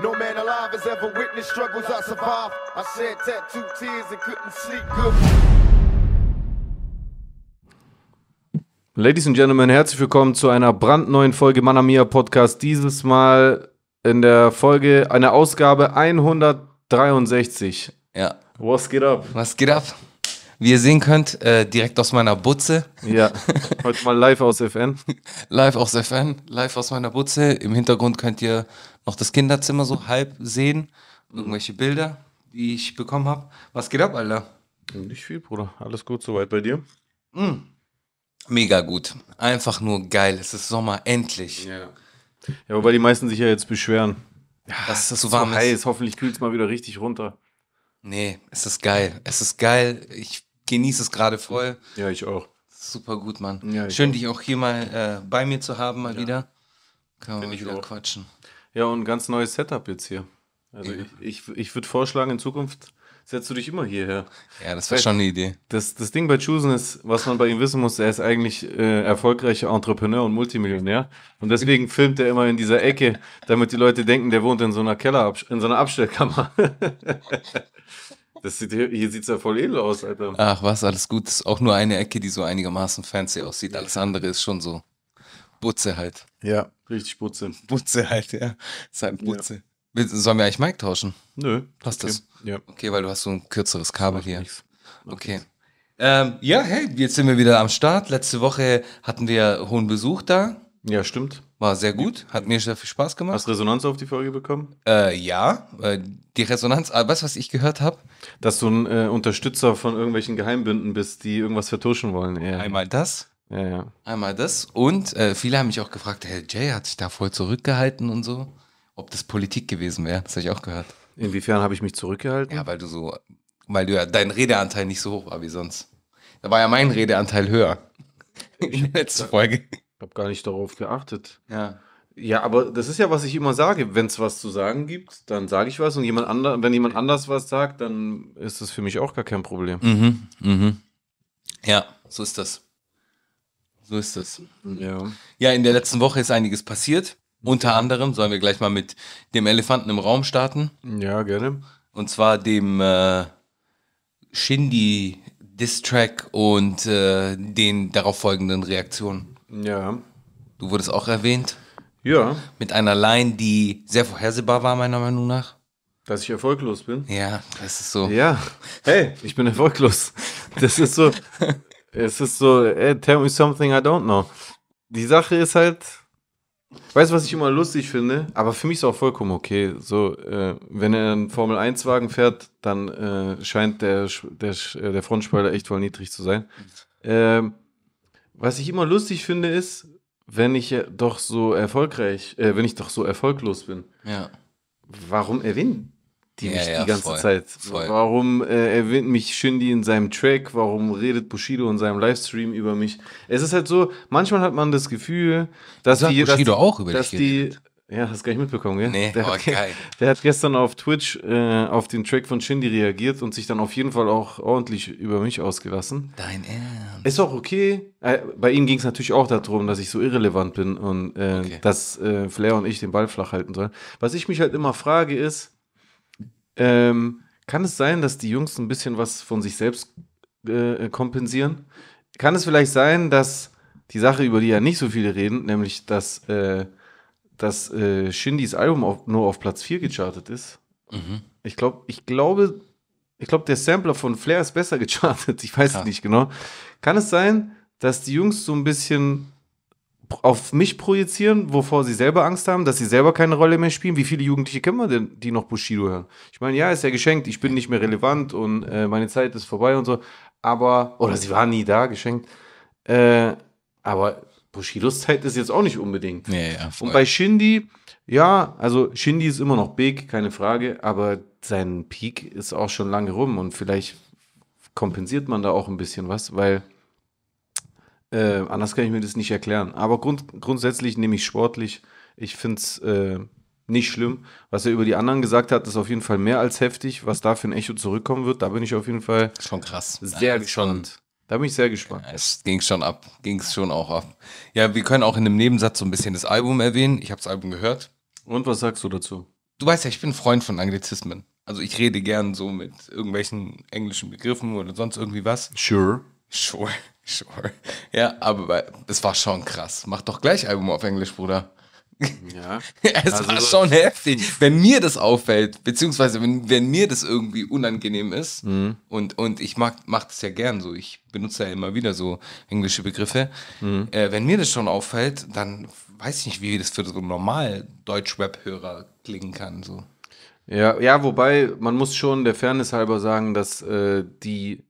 No man alive has ever witnessed struggles I survived. I shed tattooed tears and couldn't sleep good. Ladies and Gentlemen, herzlich willkommen zu einer brandneuen Folge Manamia Podcast. Dieses Mal in der Folge, eine Ausgabe 163. Ja. Was geht ab? Was geht ab? Wie ihr sehen könnt, äh, direkt aus meiner Butze. Ja, heute mal live aus FN. Live aus FN, live aus meiner Butze. Im Hintergrund könnt ihr noch das Kinderzimmer so halb sehen. Irgendwelche Bilder, die ich bekommen habe. Was geht ab, Alter? Nicht viel, Bruder. Alles gut soweit bei dir? Mega gut. Einfach nur geil. Es ist Sommer, endlich. Ja. Ja, wobei die meisten sich ja jetzt beschweren. Dass es so So warm ist. heiß, hoffentlich kühlt es mal wieder richtig runter. Nee, es ist geil. Es ist geil. Ich genieße es gerade voll. Ja, ich auch. Super gut, Mann. Ja, Schön, dich auch hier mal äh, bei mir zu haben, mal wieder. Können wir mal wieder auch. quatschen. Ja, und ein ganz neues Setup jetzt hier. Also Ja. ich, ich, ich würde vorschlagen, in Zukunft setzt du dich immer hierher. Ja, das wäre schon eine Idee. Das, das Ding bei Chusen ist, was man bei ihm wissen muss, er ist eigentlich äh, erfolgreicher Entrepreneur und Multimillionär. Und deswegen filmt er immer in dieser Ecke, damit die Leute denken, der wohnt in so einer Keller, in so einer Abstellkammer. das sieht, hier hier sieht es ja voll edel aus, Alter. Ach was, alles gut. Ist auch nur eine Ecke, die so einigermaßen fancy aussieht. Alles andere ist schon so Butze halt. Ja, richtig Putze. Butze halt, ja. Ist halt Butze. Will- Sollen wir eigentlich Mic tauschen? Nö. Passt okay. das? Ja. Okay, weil du hast so ein kürzeres Kabel hier. Nix. Okay. Ähm, ja, hey, jetzt sind wir wieder am Start. Letzte Woche hatten wir hohen Besuch da. Ja, stimmt. War sehr gut. Hat mir sehr viel Spaß gemacht. Hast Resonanz auf die Folge bekommen? Äh, ja, äh, die Resonanz, äh, weißt du, was ich gehört habe? Dass du ein äh, Unterstützer von irgendwelchen Geheimbünden bist, die irgendwas vertuschen wollen. Ja, Einmal das, ja. ja. einmal das und äh, viele haben mich auch gefragt, hey, Jay hat sich da voll zurückgehalten und so. Ob das Politik gewesen wäre, das habe ich auch gehört. Inwiefern habe ich mich zurückgehalten? Ja, weil du so, weil du ja dein Redeanteil nicht so hoch war wie sonst. Da war ja mein Redeanteil höher. In der letzten Folge. Ich habe gar nicht darauf geachtet. Ja. Ja, aber das ist ja, was ich immer sage. Wenn es was zu sagen gibt, dann sage ich was. Und jemand ander, wenn jemand anders was sagt, dann ist das für mich auch gar kein Problem. Mhm, mhm. Ja, so ist das. So ist das. Ja. Ja, in der letzten Woche ist einiges passiert. Unter anderem sollen wir gleich mal mit dem Elefanten im Raum starten. Ja, gerne. Und zwar dem äh, Shindy Diss-Track und äh, den darauf folgenden Reaktionen. Ja. Du wurdest auch erwähnt. Ja, Mit einer Line, die sehr vorhersehbar war, meiner Meinung nach. dass ich erfolglos bin. Ja, das ist so. Ja. Hey, ich bin erfolglos. Das ist so. es ist so, ey, tell me something I don't know. Die Sache ist halt. Weißt du, was ich immer lustig finde? Aber für mich ist auch vollkommen okay. So, äh, wenn er einen Formel-1-Wagen fährt, dann äh, scheint der, der, äh, der Frontspoiler echt voll niedrig zu sein. Ähm, was ich immer lustig finde, ist, wenn ich ja doch so erfolgreich, äh, wenn ich doch so erfolglos bin Ja. warum erwähnen die Ja, mich ja, die ganze voll, Zeit? voll. Warum äh, erwähnt mich Shindy in seinem Track? Warum redet Bushido in seinem Livestream über mich? Es ist halt so, manchmal hat man das Gefühl, dass Sagt die, Bushido dass, auch über dass dich die, ja, hast gar nicht mitbekommen, gell? Nee, der, oh, hat, geil. der hat gestern auf Twitch äh, auf den Track von Shindy reagiert und sich dann auf jeden Fall auch ordentlich über mich ausgelassen. Dein Ernst. Ist auch okay. Äh, bei ihm ging es natürlich auch darum, dass ich so irrelevant bin und äh, Okay. dass äh, Flair und ich den Ball flach halten sollen. Was ich mich halt immer frage ist, ähm, kann es sein, dass die Jungs ein bisschen was von sich selbst äh, kompensieren? Kann es vielleicht sein, dass die Sache, über die ja nicht so viele reden, nämlich dass, äh, dass äh, Shindys Album auf, nur auf Platz 4 gechartet ist? Mhm. Ich glaube, ich glaube, ich glaube, der Sampler von Flair ist besser gechartet. Ich weiß es nicht genau. Kann es sein, dass die Jungs so ein bisschen auf mich projizieren, wovor sie selber Angst haben, dass sie selber keine Rolle mehr spielen? Wie viele Jugendliche kennen wir denn, die noch Bushido hören? Ich meine, ja, ist ja geschenkt, ich bin nicht mehr relevant und äh, meine Zeit ist vorbei und so. Aber, oder sie waren nie da, geschenkt. Äh, aber Bushidos Zeit ist jetzt auch nicht unbedingt. Ja, ja, voll. Und bei Shindy, ja, also Shindy ist immer noch big, keine Frage, aber sein Peak ist auch schon lange rum und vielleicht kompensiert man da auch ein bisschen was, weil äh, anders kann ich mir das nicht erklären. Aber grund, grundsätzlich nehme ich sportlich, ich finde es äh, nicht schlimm. Was er über die anderen gesagt hat, ist auf jeden Fall mehr als heftig. Was da für ein Echo zurückkommen wird, da bin ich auf jeden Fall Schon krass. sehr gespannt. Da bin ich sehr gespannt. es ging schon ab. Ging es schon auch ab. Ja, wir können auch in einem Nebensatz so ein bisschen das Album erwähnen. Ich habe das Album gehört. Und was sagst du dazu? du weißt ja, ich bin ein Freund von Anglizismen. Also ich rede gern so mit irgendwelchen englischen Begriffen oder sonst irgendwie was. Sure. Sure, sure. Ja, aber es war schon krass. Mach doch gleich Album auf Englisch, Bruder. Ja. Es Also war schon heftig. Wenn mir das auffällt, beziehungsweise wenn, wenn mir das irgendwie unangenehm ist Mhm. und, und ich mag mach das ja gern so, ich benutze ja immer wieder so englische Begriffe. Mhm. Äh, wenn mir das schon auffällt, dann weiß ich nicht, wie das für so einen normal Deutsch-Rap-Hörer klingen kann. So. Ja, ja, wobei man muss schon der Fairness halber sagen, dass äh, die,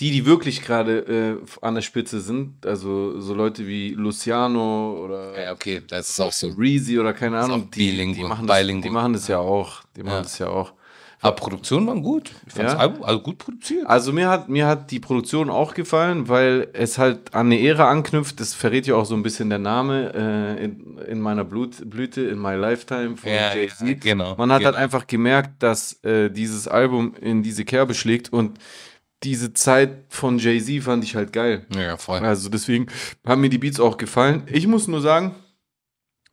die, die wirklich gerade äh, an der Spitze sind, also so Leute wie Luciano oder Ja, okay, das ist auch so. Reezy oder keine Ahnung, die, die, machen das, die machen das ja auch. Die machen Ja. das ja auch. Aber Produktionen waren gut. Ich fand Ja. das Album also gut produziert. Also mir hat, mir hat die Produktion auch gefallen, weil es halt an eine Ära anknüpft. Das verrät ja auch so ein bisschen der Name äh, in, in meiner Blut, Blüte, in my lifetime von Ja, Jay-Z. ja, genau, Man hat genau. halt einfach gemerkt, dass äh, dieses Album in diese Kerbe schlägt und diese Zeit von Jay-Z fand ich halt geil. Ja, voll. Also deswegen haben mir die Beats auch gefallen. Ich muss nur sagen,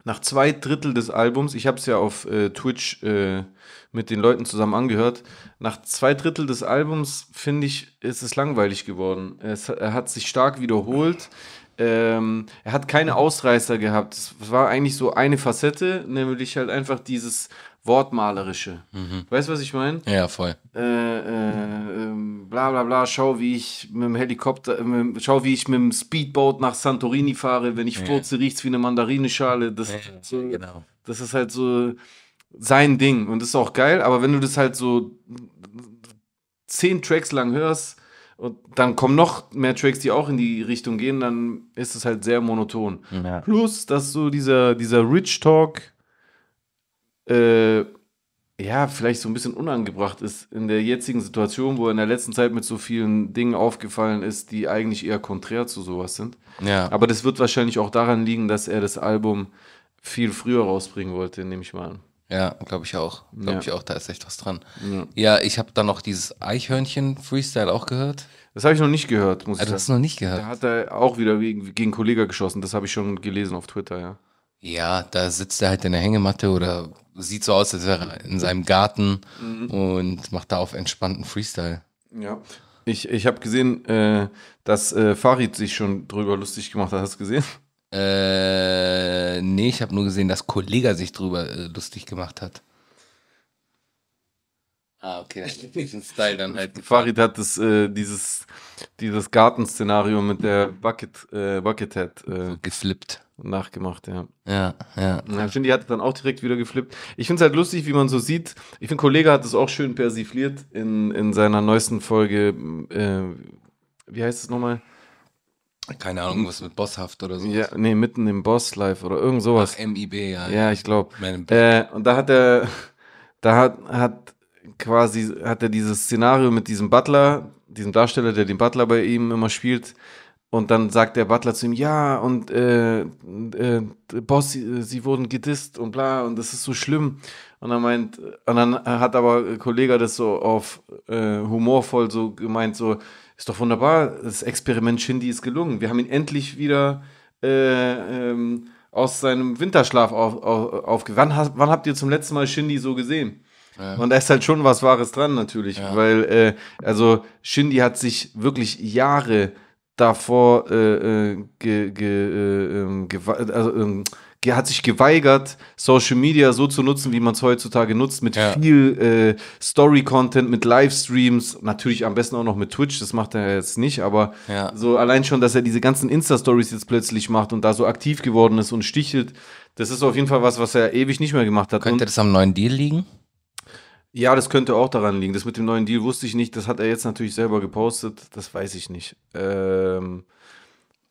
nach zwei Drittel des Albums, ich habe es ja auf äh, Twitch äh, mit den Leuten zusammen angehört, nach zwei Drittel des Albums, finde ich, ist es langweilig geworden. Es, er hat sich stark wiederholt. Ähm, er hat keine Ausreißer gehabt. Es war eigentlich so eine Facette, nämlich halt einfach dieses Wortmalerische. Weißt du, was ich meine? Ja, voll. äh, äh, ähm, bla bla bla, schau, wie ich mit dem Helikopter, äh, mit, schau, wie ich mit dem Speedboat nach Santorini fahre, wenn ich furze, riecht's wie eine Mandarinenschale. Das, so, genau. das ist halt so sein Ding und das ist auch geil, aber wenn du das halt so zehn Tracks lang hörst und dann kommen noch mehr Tracks, die auch in die Richtung gehen, dann ist es halt sehr monoton. Ja. Plus, dass so dieser, dieser Rich Talk äh, ja, vielleicht so ein bisschen unangebracht ist in der jetzigen Situation, wo er in der letzten Zeit mit so vielen Dingen aufgefallen ist, die eigentlich eher konträr zu sowas sind. Ja. Aber das wird wahrscheinlich auch daran liegen, dass er das Album viel früher rausbringen wollte, nehme ich mal an. Ja, glaube ich auch. Glaube Ja. ich auch, da ist echt was dran. Ja, ich habe dann noch dieses Eichhörnchen-Freestyle auch gehört. Das habe ich noch nicht gehört, muss Ah, ich du hast sagen. noch nicht gehört. Da hat er auch wieder gegen, gegen Kollege geschossen, das habe ich schon gelesen auf Twitter, ja. Ja, da sitzt er halt in der Hängematte oder sieht so aus, als wäre er in seinem Garten und macht da auf entspannten Freestyle. Ja. Ich, ich habe gesehen, äh, dass äh, Farid sich schon drüber lustig gemacht hat. Hast du gesehen? Äh, nee, ich habe nur gesehen, dass Kollega sich drüber äh, lustig gemacht hat. Ah, okay. Diesen Style dann halt. Farid hat das, äh, dieses, dieses Gartenszenario mit der Bucket, äh, Buckethead äh, geflippt. Nachgemacht, ja. Ja, ja. Ja, Shindy hat dann auch direkt wieder geflippt. Ich finde es halt lustig, wie man so sieht. Ich finde, Kollege hat es auch schön persifliert in, in seiner neuesten Folge. Äh, wie heißt es nochmal? Keine Ahnung, irgendwas mit Bosshaft oder so. Ja, nee, mitten im Boss Live oder irgend sowas. Ach, MIB, ja. Ja, ich glaube. Äh, und da hat er, da hat, hat quasi, hat er dieses Szenario mit diesem Butler, diesem Darsteller, der den Butler bei ihm immer spielt. Und dann sagt der Butler zu ihm, ja, und äh, äh, Boss, sie, sie wurden gedisst und bla, und das ist so schlimm. Und dann meint, und dann hat aber Kollege das so auf äh, humorvoll so gemeint, so, ist doch wunderbar, das Experiment Shindy ist gelungen. Wir haben ihn endlich wieder äh, ähm, aus seinem Winterschlaf auf, auf, aufge... Wann, wann habt ihr zum letzten Mal Shindy so gesehen? Und da ist halt schon was Wahres dran natürlich, weil äh, also Shindy hat sich wirklich Jahre davor äh, äh, ge, ge, äh, ähm, also, ge, hat sich geweigert, Social Media so zu nutzen, wie man es heutzutage nutzt, mit Ja. viel äh, Story-Content, mit Livestreams, natürlich am besten auch noch mit Twitch, das macht er jetzt nicht, aber Ja. so allein schon, dass er diese ganzen Insta-Stories jetzt plötzlich macht und da so aktiv geworden ist und stichelt, das ist auf jeden Fall was, was er ewig nicht mehr gemacht hat. Könnte Und, das am neuen Deal liegen? Ja, das könnte auch daran liegen. Das mit dem neuen Deal wusste ich nicht, das hat er jetzt natürlich selber gepostet, das weiß ich nicht. Ähm,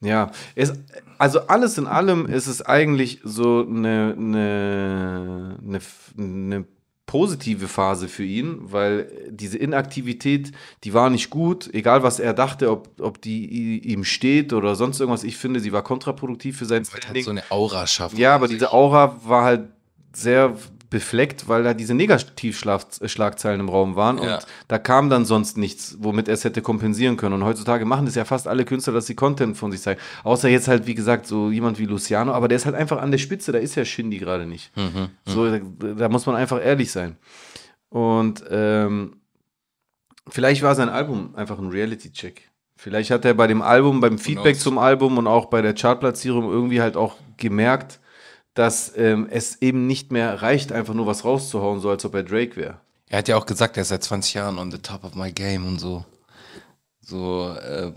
ja, es, also alles in allem ist es eigentlich so eine, eine, eine, eine positive Phase für ihn, weil diese Inaktivität, die war nicht gut, egal was er dachte, ob, ob die ihm steht oder sonst irgendwas. Ich finde, sie war kontraproduktiv für sein Halt Standing. so eine Aura schaffen. Ja, aber diese Aura war halt sehr befleckt, weil da diese Negativschlagzeilen im Raum waren Ja. und da kam dann sonst nichts, womit er es hätte kompensieren können. Und heutzutage machen das ja fast alle Künstler, dass sie Content von sich zeigen. Außer jetzt halt, wie gesagt, so jemand wie Luciano, aber der ist halt einfach an der Spitze, da ist ja Shindy gerade nicht. So, da, da muss man einfach ehrlich sein. Und ähm, vielleicht war sein Album einfach ein Reality-Check. Vielleicht hat er bei dem Album, beim Feedback zum Album und auch bei der Chartplatzierung irgendwie halt auch gemerkt, dass ähm, es eben nicht mehr reicht, einfach nur was rauszuhauen, so als ob er Drake wäre. Er hat ja auch gesagt, er ist seit 20 Jahren on the top of my game und so. So, äh,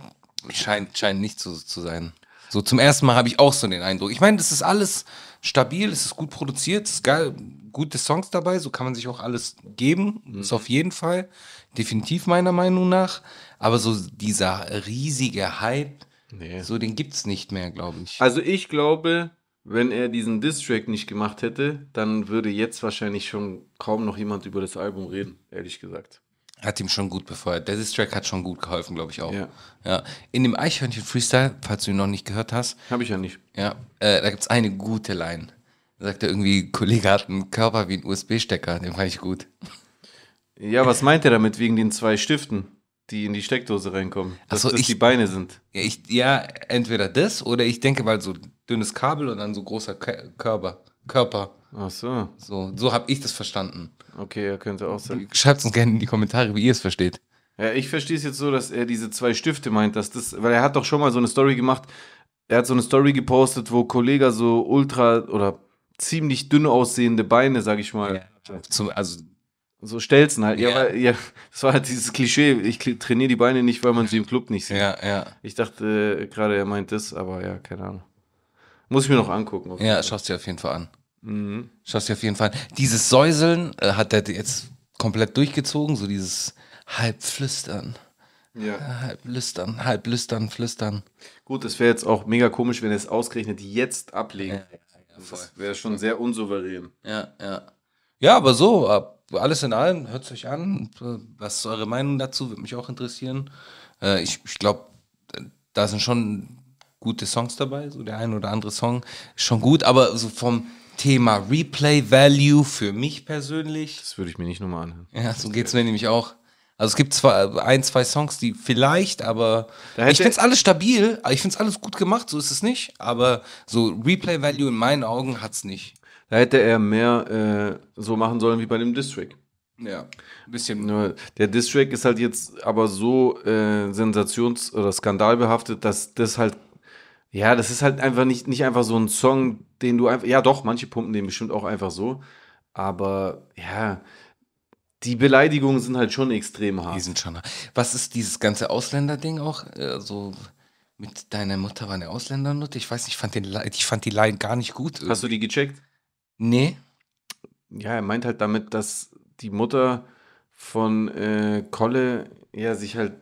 scheint, scheint nicht so zu sein. So zum ersten Mal habe ich auch so den Eindruck. Ich meine, das ist alles stabil, es ist gut produziert, es ist geil, gute Songs dabei, so kann man sich auch alles geben. Ist auf jeden Fall. Definitiv meiner Meinung nach. Aber so dieser riesige Hype, Nee. so den gibt's nicht mehr, glaube ich. Also ich glaube, wenn er diesen Diss-Track nicht gemacht hätte, dann würde jetzt wahrscheinlich schon kaum noch jemand über das Album reden, ehrlich gesagt. Hat ihm schon gut befeuert. Der Diss-Track hat schon gut geholfen, glaube ich auch. Ja. ja. In dem Eichhörnchen-Freestyle, falls du ihn noch nicht gehört hast, Habe ich ja nicht. Ja, äh, da gibt's eine gute Line. Da sagt er irgendwie, Kollege hat einen Körper wie ein USB-Stecker. Den fand ich gut. Ja, was meint er damit wegen den zwei Stiften, die in die Steckdose reinkommen? Dass so, das ich- die Beine sind. Ja, ich, ja, entweder das oder ich denke, weil so dünnes Kabel und dann so großer Kö- Körper. Körper. Ach so, So, so habe ich das verstanden. okay, er könnte auch sein. Schreibt uns gerne in die Kommentare, wie ihr es versteht. Ja, ich verstehe es jetzt so, dass er diese zwei Stifte meint, dass das, weil er hat doch schon mal so eine Story gemacht. Er hat so eine Story gepostet, wo Kollege so ultra oder ziemlich dünn aussehende Beine, sag ich mal, Zum, also, so Stelzen halt. Ja, Ja. weil, ja, das war halt dieses Klischee. Ich trainiere die Beine nicht, weil man sie im Club nicht sieht. ja, ja. Ich dachte äh, gerade, er meint das, aber ja, keine Ahnung. Muss ich mir noch angucken. Ja, schaust dir auf jeden Fall an. Mhm. Schaust dir auf jeden Fall an. Dieses Säuseln äh, hat er jetzt komplett durchgezogen, so dieses Halbflüstern. ja. Halb lüstern, halb lüstern, flüstern. Gut, es wäre jetzt auch mega komisch, wenn er es ausgerechnet jetzt ablegt. das wäre schon sehr unsouverän. Ja, ja. Ja, aber so, ab- alles in allem, hört es euch an. Was ist eure Meinung dazu? Würde mich auch interessieren. Äh, ich ich glaube, da sind schon gute Songs dabei. So der ein oder andere Song ist schon gut, aber so vom Thema Replay Value für mich persönlich, Das würde ich mir nicht nochmal anhören. ja, so geht es mir nämlich auch. Also es gibt zwar ein, zwei Songs, die vielleicht, aber ich finde es alles stabil, ich finde es alles gut gemacht, so ist es nicht. Aber so Replay Value in meinen Augen hat es nicht. Da hätte er mehr äh, so machen sollen wie bei dem Distrack. Ja, ein bisschen. Nur der Distrack ist halt jetzt aber so äh, sensations- oder skandalbehaftet, dass das halt, ja, das ist halt einfach nicht, nicht einfach so ein Song, den du einfach, ja doch, manche pumpen den bestimmt auch einfach so, aber ja, die Beleidigungen sind halt schon extrem Die hart. sind schon. Was ist dieses ganze Ausländer-Ding auch? Äh, so mit deiner Mutter war eine Ausländernutte? Ich weiß nicht, ich fand, den, ich fand die Line gar nicht gut. Hast du die gecheckt? Nee. Ja, er meint halt damit, dass die Mutter von äh, Kolle ja sich halt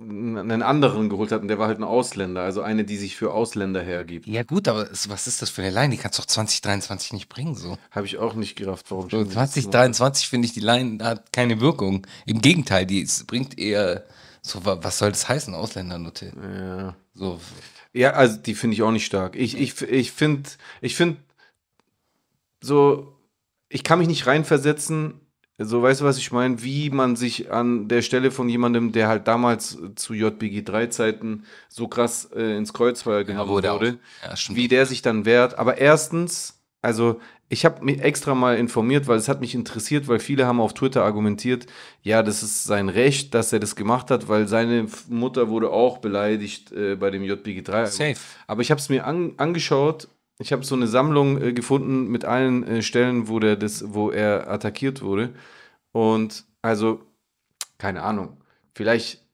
einen anderen geholt hat und der war halt ein Ausländer, also eine, die sich für Ausländer hergibt. Ja, gut, aber was ist das für eine Line? Die kannst du doch 2023 nicht bringen. So, Habe ich auch nicht gerafft, warum so schon wieder das gemacht 2023 finde ich, die Line hat keine Wirkung. Im Gegenteil, die ist, bringt eher. So, wa- was soll das heißen, Ausländernutte? hat. Ja. So, Ja, also die finde ich auch nicht stark. Ich, ich, ich finde, ich finde so, ich kann mich nicht reinversetzen, so weißt du, was ich meine, wie man sich an der Stelle von jemandem, der halt damals zu JBG 3 Zeiten so krass äh, ins Kreuzfeuer genommen wurde auch. wurde, Ja, wie der sich dann wehrt. Aber erstens, also ich habe mich extra mal informiert, weil es hat mich interessiert, weil viele haben auf Twitter argumentiert, ja, das ist sein Recht, dass er das gemacht hat, weil seine Mutter wurde auch beleidigt äh, bei dem JBG 3. Safe. Aber ich habe es mir an, angeschaut. Ich habe so eine Sammlung äh, gefunden mit allen äh, Stellen, wo, der das, wo er attackiert wurde. Und also, keine Ahnung. Vielleicht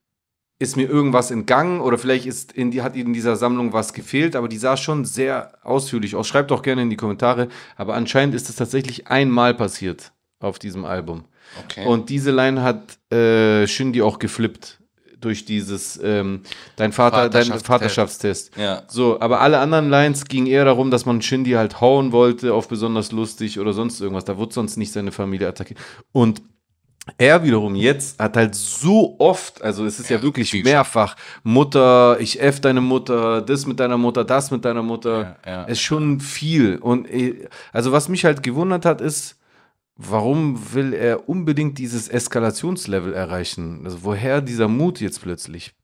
ist mir irgendwas entgangen oder vielleicht ist in die, hat in dieser Sammlung was gefehlt, aber die sah schon sehr ausführlich aus. Schreibt auch gerne in die Kommentare. Aber anscheinend ist es tatsächlich einmal passiert auf diesem Album. Okay. Und diese Line hat äh, Shindy auch geflippt durch dieses ähm, dein Vater, dein Vaterschaftstest. Ja. So, aber alle anderen Lines gingen eher darum, dass man Shindy halt hauen wollte auf besonders lustig oder sonst irgendwas. Da wurde sonst nicht seine Familie attackiert. Und er wiederum jetzt hat halt so oft, also es ist ja, Ja, wirklich mehrfach, Mutter, ich F deine Mutter, das mit deiner Mutter, das mit deiner Mutter. Ja, ja. Ist schon viel. Und äh, also was mich halt gewundert hat, ist, warum will er unbedingt dieses Eskalationslevel erreichen? Also woher dieser Mut jetzt plötzlich?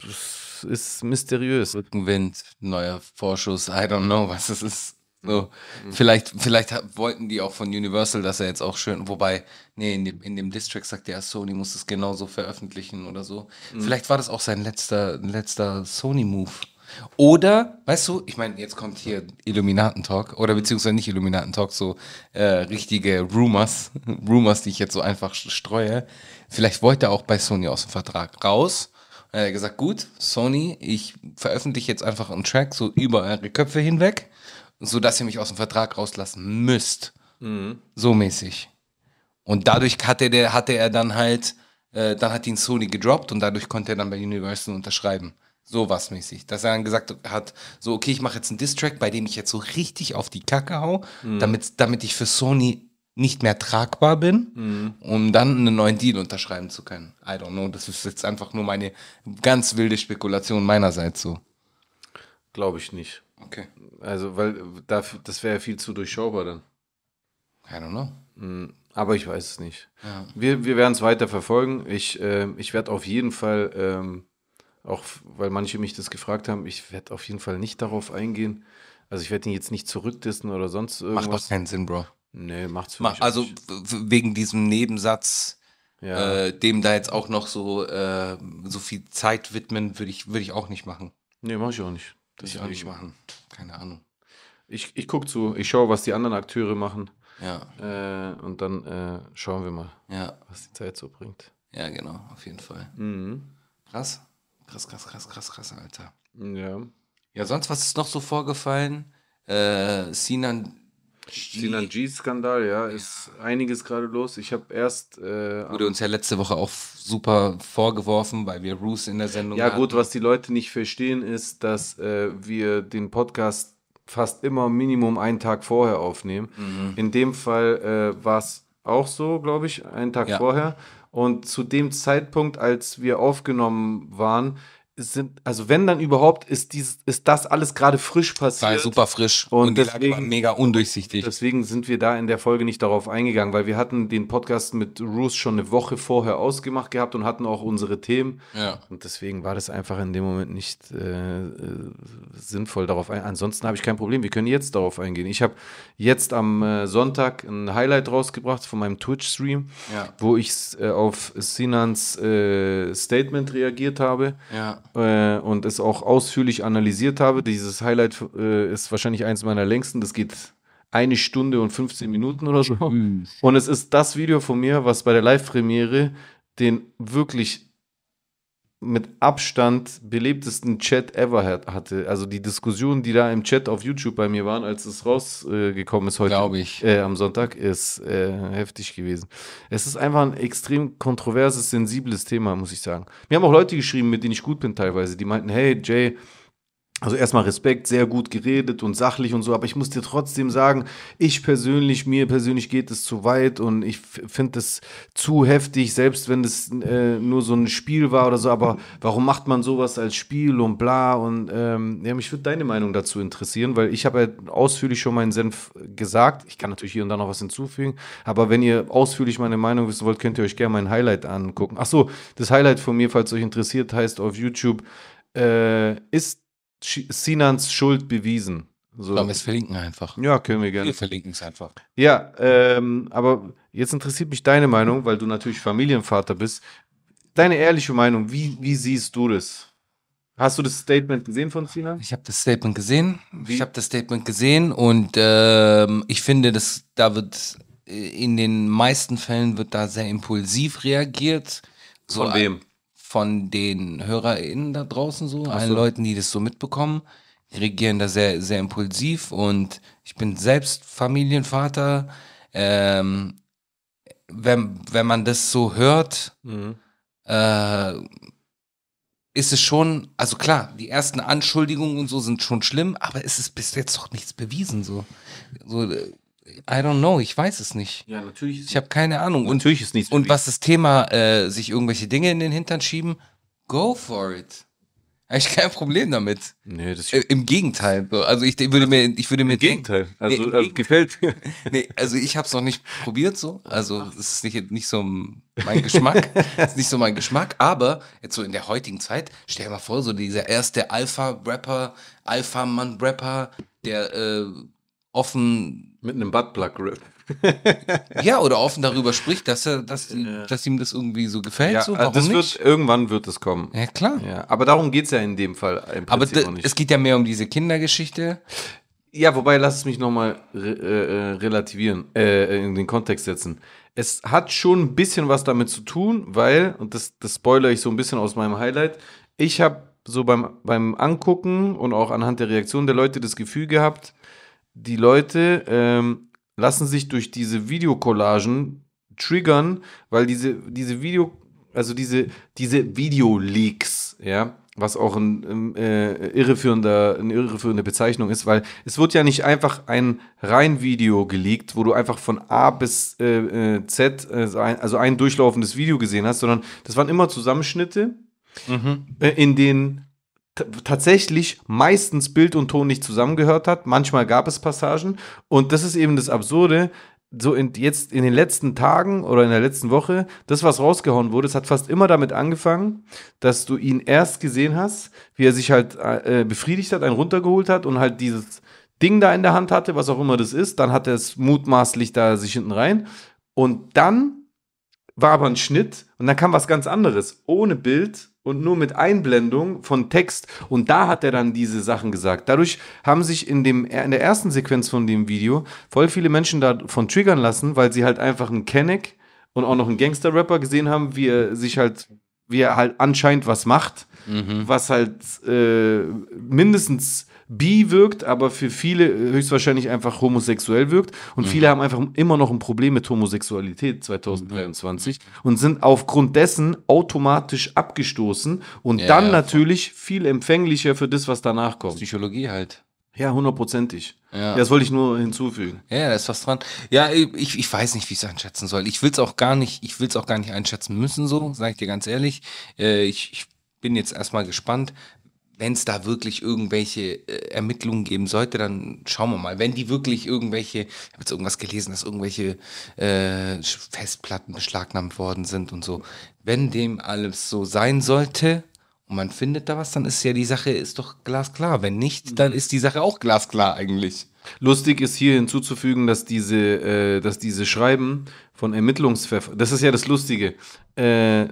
Das ist mysteriös. Rückenwind, neuer Vorschuss, I don't know, was es ist. So, vielleicht, vielleicht wollten die auch von Universal, dass er jetzt auch schön, wobei, nee, in dem, in dem Distrack sagt er, Sony muss es genauso veröffentlichen oder so. Vielleicht war das auch sein letzter, letzter Sony-Move. Oder, weißt du, ich meine, jetzt kommt hier Illuminaten-Talk, oder beziehungsweise nicht Illuminaten-Talk, so äh, richtige Rumors, Rumors, die ich jetzt so einfach streue. Vielleicht wollte er auch bei Sony aus dem Vertrag raus. Hat er gesagt, gut, Sony, ich veröffentliche jetzt einfach einen Track so über eure Köpfe hinweg, sodass ihr mich aus dem Vertrag rauslassen müsst. So mäßig. Und dadurch hatte, der, hatte er dann halt, äh, dann hat ihn Sony gedroppt und dadurch konnte er dann bei Universal unterschreiben. So was mäßig. Dass er dann gesagt hat, so, okay, ich mache jetzt einen Distrack, bei dem ich jetzt so richtig auf die Kacke hau, damit, damit ich für Sony nicht mehr tragbar bin, um dann einen neuen Deal unterschreiben zu können. I don't know. Das ist jetzt einfach nur meine ganz wilde Spekulation meinerseits so. Glaube ich nicht. Okay. Also, weil dafür, das wäre ja viel zu durchschaubar dann. I don't know. Mm, Aber ich weiß es nicht. Wir, wir werden es weiter verfolgen. Ich, ähm, ich werde auf jeden Fall, ähm, auch weil manche mich das gefragt haben, ich werde auf jeden Fall nicht darauf eingehen. Also ich werde ihn jetzt nicht zurückdissen oder sonst Macht irgendwas. doch keinen Sinn, Bro. Nee, macht's für Ma- mich Also nicht. wegen diesem Nebensatz, Ja. äh, dem da jetzt auch noch so, äh, so viel Zeit widmen, würde ich, würde ich auch nicht machen. Nee, mach ich auch nicht. Würde ich auch nicht machen. Keine Ahnung. Ich, ich gucke zu, ich schaue, was die anderen Akteure machen. Ja, Äh, und dann äh, schauen wir mal, ja, was die Zeit so bringt. ja, genau, auf jeden Fall. Mhm. Krass. Krass, krass, krass, krass, krass, Alter. Ja. Ja, sonst, was ist noch so vorgefallen? Äh, Sinan Sinan G-Skandal, ja, ist einiges gerade los. Ich habe erst. Äh, wurde uns ja letzte Woche auch super vorgeworfen, weil wir Roos in der Sendung Ja, hatten. gut, was die Leute nicht verstehen, ist, dass äh, wir den Podcast fast immer Minimum einen Tag vorher aufnehmen. Mhm. In dem Fall äh, war es auch so, glaube ich, einen Tag Ja. vorher. Und zu dem Zeitpunkt, als wir aufgenommen waren, sind, also wenn dann überhaupt, ist, dies, ist das alles gerade frisch war passiert. super frisch Und und, war deswegen- mega undurchsichtig. Deswegen sind wir da in der Folge nicht darauf eingegangen, weil wir hatten den Podcast mit Roos schon eine Woche vorher ausgemacht gehabt und hatten auch unsere Themen. Ja. Und deswegen war das einfach in dem Moment nicht äh, äh, sinnvoll darauf ein. Ansonsten habe ich kein Problem. Wir können jetzt darauf eingehen. Ich habe jetzt am äh, Sonntag ein Highlight rausgebracht von meinem Twitch-Stream, Ja. wo ich äh, auf Sinans äh, Statement reagiert habe Ja. Äh, und es auch ausführlich analysiert habe. Dieses Highlight äh, ist wahrscheinlich eins meiner längsten. Das geht eine Stunde und 15 Minuten oder so. Und es ist das Video von mir, was bei der Live-Premiere den wirklich mit Abstand belebtesten Chat ever hat, hatte. Also die Diskussionen, die da im Chat auf YouTube bei mir waren, als es rausgekommen äh, ist heute Glaube ich. Äh, am Sonntag, ist äh, heftig gewesen. Es ist einfach ein extrem kontroverses, sensibles Thema, muss ich sagen. Mir haben auch Leute geschrieben, mit denen ich gut bin teilweise, die meinten, hey Jay, also erstmal Respekt, sehr gut geredet und sachlich und so, aber ich muss dir trotzdem sagen, ich persönlich, mir persönlich geht es zu weit und ich finde es zu heftig, selbst wenn es äh, nur so ein Spiel war oder so, aber warum macht man sowas als Spiel und bla und ähm, ja, mich würde deine Meinung dazu interessieren, weil ich habe ja ausführlich schon meinen Senf gesagt, ich kann natürlich hier und da noch was hinzufügen, aber wenn ihr ausführlich meine Meinung wissen wollt, könnt ihr euch gerne mein Highlight angucken. Ach so, das Highlight von mir, falls euch interessiert, heißt auf YouTube, äh, ist Sinans Schuld bewiesen. So. Sollen wir es verlinken einfach? Ja, können wir gerne. Wir verlinken es einfach. Ja, ähm, aber jetzt interessiert mich deine Meinung, weil du natürlich Familienvater bist. Deine ehrliche Meinung, wie, wie siehst du das? Hast du das Statement gesehen von Sinan? Ich habe das Statement gesehen. Ich habe das Statement gesehen und ähm, ich finde, dass da wird äh, in den meisten Fällen wird da sehr impulsiv reagiert. So Von wem? Von den HörerInnen da draußen so, allen Leuten, die das so mitbekommen, die reagieren da sehr, sehr impulsiv und ich bin selbst Familienvater. Ähm, wenn, wenn man das so hört, äh, ist es schon, also klar, die ersten Anschuldigungen und so sind schon schlimm, aber es ist bis jetzt doch nichts bewiesen so. so äh, I don't know, ich weiß es nicht. Ja, natürlich. Ich habe keine Ahnung. Und, Natürlich ist nichts und was das Thema, äh, sich irgendwelche Dinge in den Hintern schieben, go for it. Habe ich kein Problem damit. Nee, das Äh, Im Gegenteil. so. Also ich würde mir, ich würde mir Im Gegenteil. Also, Nee, im also gefällt mir. Nee, also ich habe es noch nicht probiert so. Also es ist nicht, nicht so mein Geschmack. Es ist nicht so mein Geschmack. Aber jetzt so in der heutigen Zeit, stell dir mal vor, so dieser erste Alpha-Rapper, Alpha-Mann-Rapper, der äh, offen, Mit einem Buttplug-Rap. ja, oder offen darüber spricht, dass er, dass, dass ihm das irgendwie so gefällt. Ja, so, also warum das nicht? wird, irgendwann wird es kommen. ja, klar. Ja, aber darum geht es ja in dem Fall im Aber Prinzip auch nicht. es geht ja mehr um diese Kindergeschichte. Ja, wobei, lass es mich nochmal re äh, äh, relativieren, äh, in den Kontext setzen. Es hat schon ein bisschen was damit zu tun, weil, und das, das spoilere ich so ein bisschen aus meinem Highlight, ich habe so beim, beim Angucken und auch anhand der Reaktion der Leute das Gefühl gehabt, die Leute ähm, lassen sich durch diese Videocollagen triggern, weil diese, diese Video, also diese, diese Videoleaks, ja, was auch ein, äh, irreführender, eine irreführende Bezeichnung ist, weil es wird ja nicht einfach ein rein Video geleakt, wo du einfach von A bis äh, äh, Z, also ein, also ein durchlaufendes Video gesehen hast, sondern das waren immer Zusammenschnitte, äh, in denen tatsächlich meistens Bild und Ton nicht zusammengehört hat. Manchmal gab es Passagen. Und das ist eben das Absurde. So in, jetzt in den letzten Tagen oder in der letzten Woche, das, was rausgehauen wurde, es hat fast immer damit angefangen, dass du ihn erst gesehen hast, wie er sich halt äh, befriedigt hat, einen runtergeholt hat und halt dieses Ding da in der Hand hatte, was auch immer das ist. Dann hat er es mutmaßlich da sich hinten rein. Und dann war aber ein Schnitt und dann kam was ganz anderes, ohne Bild und nur mit Einblendung von Text. Und da hat er dann diese Sachen gesagt. Dadurch haben sich in, dem, in der ersten Sequenz von dem Video voll viele Menschen davon triggern lassen, weil sie halt einfach einen Kenneck und auch noch einen Gangster-Rapper gesehen haben, wie er sich halt, wie er halt anscheinend was macht, was halt äh, mindestens bi wirkt, aber für viele höchstwahrscheinlich einfach homosexuell wirkt. Und viele haben einfach immer noch ein Problem mit Homosexualität 2023 und sind aufgrund dessen automatisch abgestoßen und Ja, dann ja, natürlich viel empfänglicher für das, was danach kommt. Psychologie halt. Ja, hundertprozentig. Ja. Das wollte ich nur hinzufügen. Ja, da ist was dran. Ja, ich, ich weiß nicht, wie ich es einschätzen soll. Ich will es auch gar nicht, ich will es auch gar nicht einschätzen müssen, so, sage ich dir ganz ehrlich. Äh, ich, ich bin jetzt erstmal gespannt. Wenn es da wirklich irgendwelche äh, Ermittlungen geben sollte, dann schauen wir mal. Wenn die wirklich irgendwelche, ich habe jetzt irgendwas gelesen, dass irgendwelche äh, Festplatten beschlagnahmt worden sind und so. Wenn dem alles so sein sollte und man findet da was, dann ist ja die Sache ist doch glasklar. Wenn nicht, dann ist die Sache auch glasklar eigentlich. Lustig ist hier hinzuzufügen, dass diese, äh, dass diese Schreiben von Ermittlungsverfahren, das ist ja das Lustige, äh,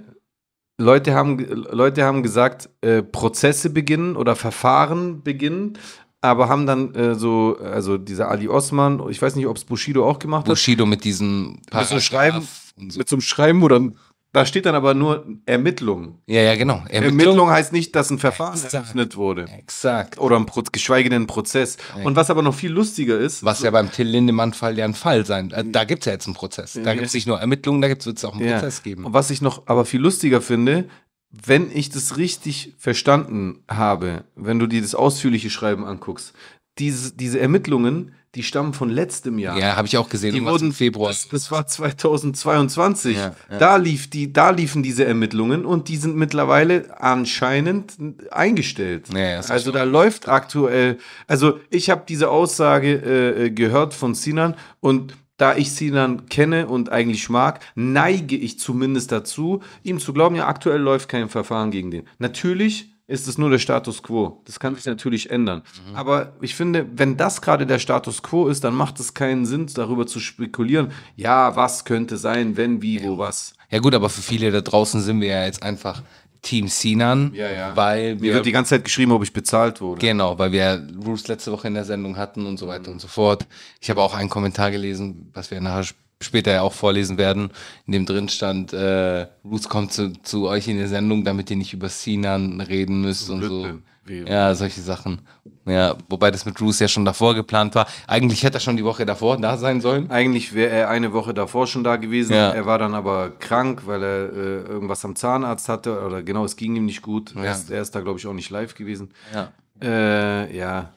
Leute haben, Leute haben gesagt, äh, Prozesse beginnen oder Verfahren beginnen, aber haben dann äh, so, also dieser Ali Osman, ich weiß nicht, ob es Bushido auch gemacht hat, Bushido mit diesem mit so Schreiben, Paragraph so. mit so einem Schreiben, wo dann, da steht dann aber nur Ermittlung. Ja, ja, genau. Ermittlung, heißt nicht, dass ein Verfahren Exakt. eröffnet wurde. Exakt. Oder ein Pro geschweige denn ein Prozess. Und was aber noch viel lustiger ist, Was ja beim Till Lindemann-Fall ja ein Fall sein. äh, Da gibt es ja jetzt einen Prozess. Da gibt es nicht nur Ermittlungen, da wird es auch einen Ja. Prozess geben. Und was ich noch aber viel lustiger finde, wenn ich das richtig verstanden habe, wenn du dir das ausführliche Schreiben anguckst, diese, diese Ermittlungen, die stammen von letztem Jahr. Ja, habe ich auch gesehen. Die wurden im Februar. Das, das war 2022. Ja, ja. Da lief die, da liefen diese Ermittlungen und die sind mittlerweile anscheinend eingestellt. Ja, also da läuft aktuell. Also ich habe diese Aussage äh, gehört von Sinan und da ich Sinan kenne und eigentlich mag, neige ich zumindest dazu, ihm zu glauben, ja, aktuell läuft kein Verfahren gegen den. Natürlich ist es nur der Status quo. Das kann sich natürlich ändern. Mhm. Aber ich finde, wenn das gerade der Status quo ist, dann macht es keinen Sinn, darüber zu spekulieren, ja, was könnte sein, wenn, wie, wo, was. Ja gut, aber für viele da draußen sind wir ja jetzt einfach Team Sinan. Weil Mir wir wird die ganze Zeit geschrieben, ob ich bezahlt wurde. Genau, weil wir Bruce letzte Woche in der Sendung hatten und so weiter und so fort. Ich habe auch einen Kommentar gelesen, was wir nachher später ja auch vorlesen werden, in dem drin stand, äh, Bruce kommt zu, zu euch in die Sendung, damit ihr nicht über Sinan reden müsst und so. Wie- Ja, solche Sachen. Ja, wobei das mit Bruce ja schon davor geplant war. Eigentlich hätte er schon die Woche davor da sein sollen. Eigentlich wäre er eine Woche davor schon da gewesen. Ja. Er war dann aber krank, weil er äh, irgendwas am Zahnarzt hatte. Oder genau, es ging ihm nicht gut. Er, ist, er ist da, glaube ich, auch nicht live gewesen. Ja. Äh, ja.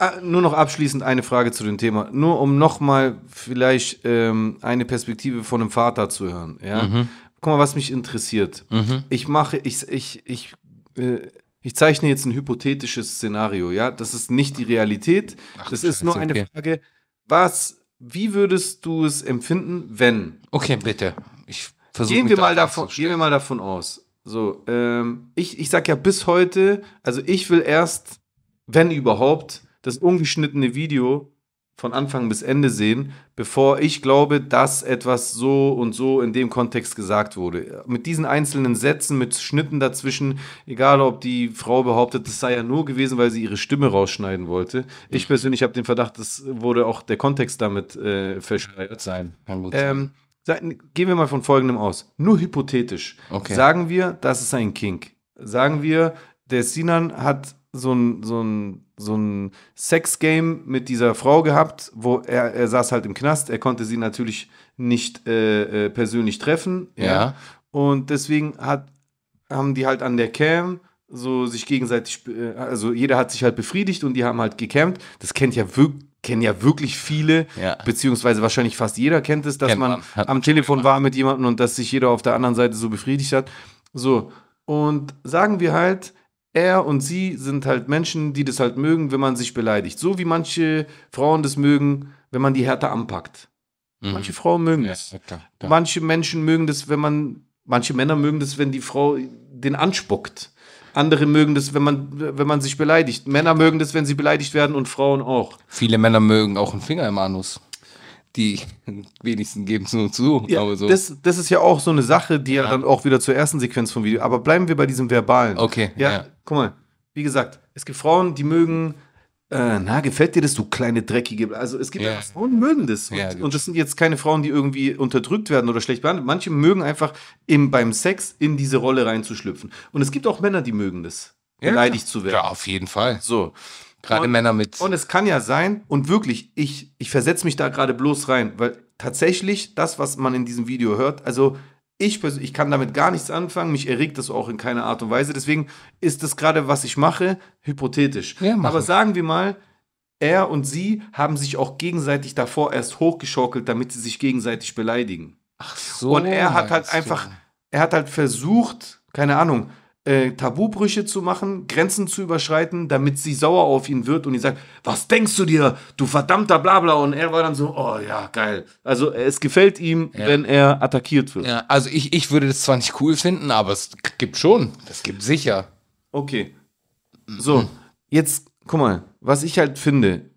Ah, nur noch abschließend eine Frage zu dem Thema. Nur um nochmal vielleicht ähm, eine Perspektive von einem Vater zu hören. Ja? Guck mal, was mich interessiert. Ich mache, ich, ich, ich äh, ich zeichne jetzt ein hypothetisches Szenario, ja. Das ist nicht die Realität. das ist nur Scheiße, eine okay. Frage, was, wie würdest du es empfinden, wenn? Okay, bitte. Ich versuche Gehen wir mal davon, gehen wir mal davon aus. So, ähm, ich, ich sag ja bis heute, also ich will erst, wenn überhaupt, das ungeschnittene Video von Anfang bis Ende sehen, bevor ich glaube, dass etwas so und so in dem Kontext gesagt wurde. Mit diesen einzelnen Sätzen, mit Schnitten dazwischen, egal ob die Frau behauptet, das sei ja nur gewesen, weil sie ihre Stimme rausschneiden wollte. Ich persönlich habe den Verdacht, das wurde auch der Kontext damit äh, verschleiert. sein. Kann gut sein. Ähm, gehen wir mal von folgendem aus. Nur hypothetisch. Okay. Sagen wir, das ist ein Kink. Sagen wir, der Sinan hat so ein, so ein, so ein Sex-Game mit dieser Frau gehabt, wo er, er saß halt im Knast. Er konnte sie natürlich nicht äh, äh, persönlich treffen. Ja. Und deswegen hat, haben die halt an der Cam so sich gegenseitig, äh, also jeder hat sich halt befriedigt und die haben halt gecampt. Das kennt ja wirklich kennen ja wirklich viele, Ja. beziehungsweise wahrscheinlich fast jeder kennt es, dass Kennt man, man. Am Telefon war mit jemandem und dass sich jeder auf der anderen Seite so befriedigt hat. So, und sagen wir halt, er und sie sind halt Menschen, die das halt mögen, wenn man sich beleidigt. So wie manche Frauen das mögen, wenn man die härter anpackt. Mhm. Manche Frauen mögen Ja, das. klar, klar. Manche Menschen mögen das, wenn man, manche Männer mögen das, wenn die Frau den anspuckt. Andere mögen das, wenn man, wenn man sich beleidigt. Männer mögen das, wenn sie beleidigt werden und Frauen auch. Viele Männer mögen auch einen Finger im Anus. Die wenigsten geben es nur zu. Ja, so. das, das ist ja auch so eine Sache, die ja, Ja. dann auch wieder zur ersten Sequenz vom Video. Aber bleiben wir bei diesem Verbalen. Okay, Ja, ja. Guck mal, wie gesagt, es gibt Frauen, die mögen, äh, na, gefällt dir das, du kleine Dreckige? Also es gibt Ja. einfach Frauen, die mögen das. Und, gut. und das sind jetzt keine Frauen, die irgendwie unterdrückt werden oder schlecht behandelt. Manche mögen einfach im, beim Sex in diese Rolle reinzuschlüpfen. Und es gibt auch Männer, die mögen das, Ja, beleidigt klar. zu werden. Ja, auf jeden Fall. So. Gerade Und- Männer mit. Und es kann ja sein, und wirklich, ich, ich versetze mich da gerade bloß rein, weil tatsächlich das, was man in diesem Video hört, also ich persönlich, ich kann damit gar nichts anfangen, mich erregt das auch in keiner Art und Weise. Deswegen ist das gerade, was ich mache, hypothetisch. Ja, Aber sagen wir mal, er und sie haben sich auch gegenseitig davor erst hochgeschaukelt, damit sie sich gegenseitig beleidigen. Ach so. Und er hat halt einfach, er hat halt versucht, keine Ahnung, äh, Tabubrüche zu machen, Grenzen zu überschreiten, damit sie sauer auf ihn wird und ihn sagt, was denkst du dir, du verdammter Blabla. Und er war dann so, oh ja, geil. Also es gefällt ihm, Ja. wenn er attackiert wird. Ja, also ich, ich würde das zwar nicht cool finden, aber es gibt schon. Das gibt sicher. Okay. So, jetzt, guck mal, was ich halt finde,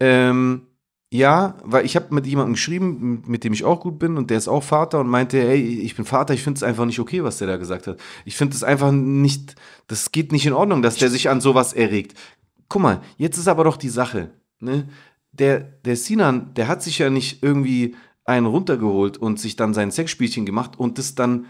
ähm, ja, weil ich habe mit jemandem geschrieben, mit dem ich auch gut bin und der ist auch Vater und meinte, hey, ich bin Vater, ich finde es einfach nicht okay, was der da gesagt hat. Ich finde es einfach nicht, das geht nicht in Ordnung, dass der sich an sowas erregt. Guck mal, jetzt ist aber doch die Sache, ne? Der, der Sinan, der hat sich ja nicht irgendwie einen runtergeholt und sich dann sein Sexspielchen gemacht und das dann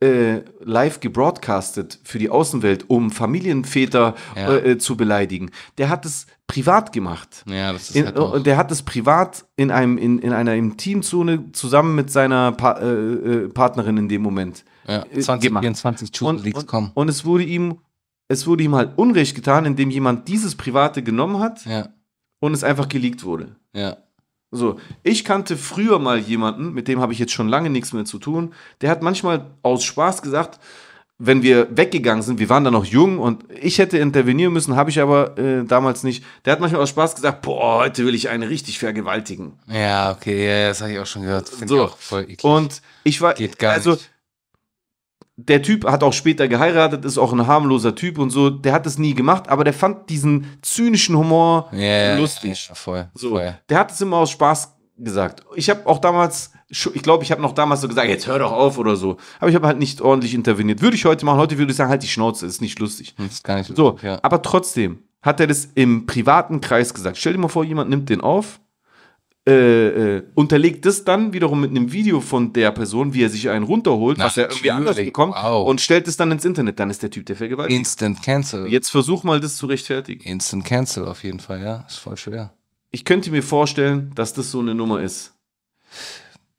äh, live gebroadcastet für die Außenwelt, um Familienväter Ja. äh, äh, zu beleidigen. Der hat es privat gemacht. Ja, das ist In, halt auch, und der hat es privat in, einem, in, in einer Intimzone zusammen mit seiner pa äh, äh, Partnerin in dem Moment. ja, äh, 2024 Choose Und, Leaks und, kommen. und es wurde ihm es wurde ihm halt Unrecht getan, indem jemand dieses Private genommen hat Ja, und es einfach geleakt wurde. ja. So, ich kannte früher mal jemanden, mit dem habe ich jetzt schon lange nichts mehr zu tun, der hat manchmal aus Spaß gesagt, wenn wir weggegangen sind, wir waren da noch jung und ich hätte intervenieren müssen, habe ich aber äh, damals nicht. Der hat manchmal aus Spaß gesagt, boah, heute will ich eine richtig vergewaltigen. Ja, okay, ja, das habe ich auch schon gehört. Finde So. ich auch voll eklig. Und ich war, Geht gar also nicht. Der Typ hat auch später geheiratet, ist auch ein harmloser Typ und so, der hat es nie gemacht, aber der fand diesen zynischen Humor ja, lustig. Ja, voll. So, voll. der hat es immer aus Spaß gesagt. Ich habe auch damals, ich glaube, ich habe noch damals so gesagt, jetzt hör doch auf oder so. Aber ich habe halt nicht ordentlich interveniert. Würde ich heute machen. Heute würde ich sagen, halt die Schnauze, ist nicht lustig. Das ist gar nicht So, ja. aber trotzdem hat er das im privaten Kreis gesagt. Stell dir mal vor, jemand nimmt den auf, äh, äh, unterlegt das dann wiederum mit einem Video von der Person, wie er sich einen runterholt, was er irgendwie anders bekommt, wow. und stellt es dann ins Internet. Dann ist der Typ der Vergewaltiger. Instant Cancel. Jetzt versuch mal, das zu rechtfertigen. Instant Cancel auf jeden Fall, ja. Ist voll schwer. Ich könnte mir vorstellen, dass das so eine Nummer ist.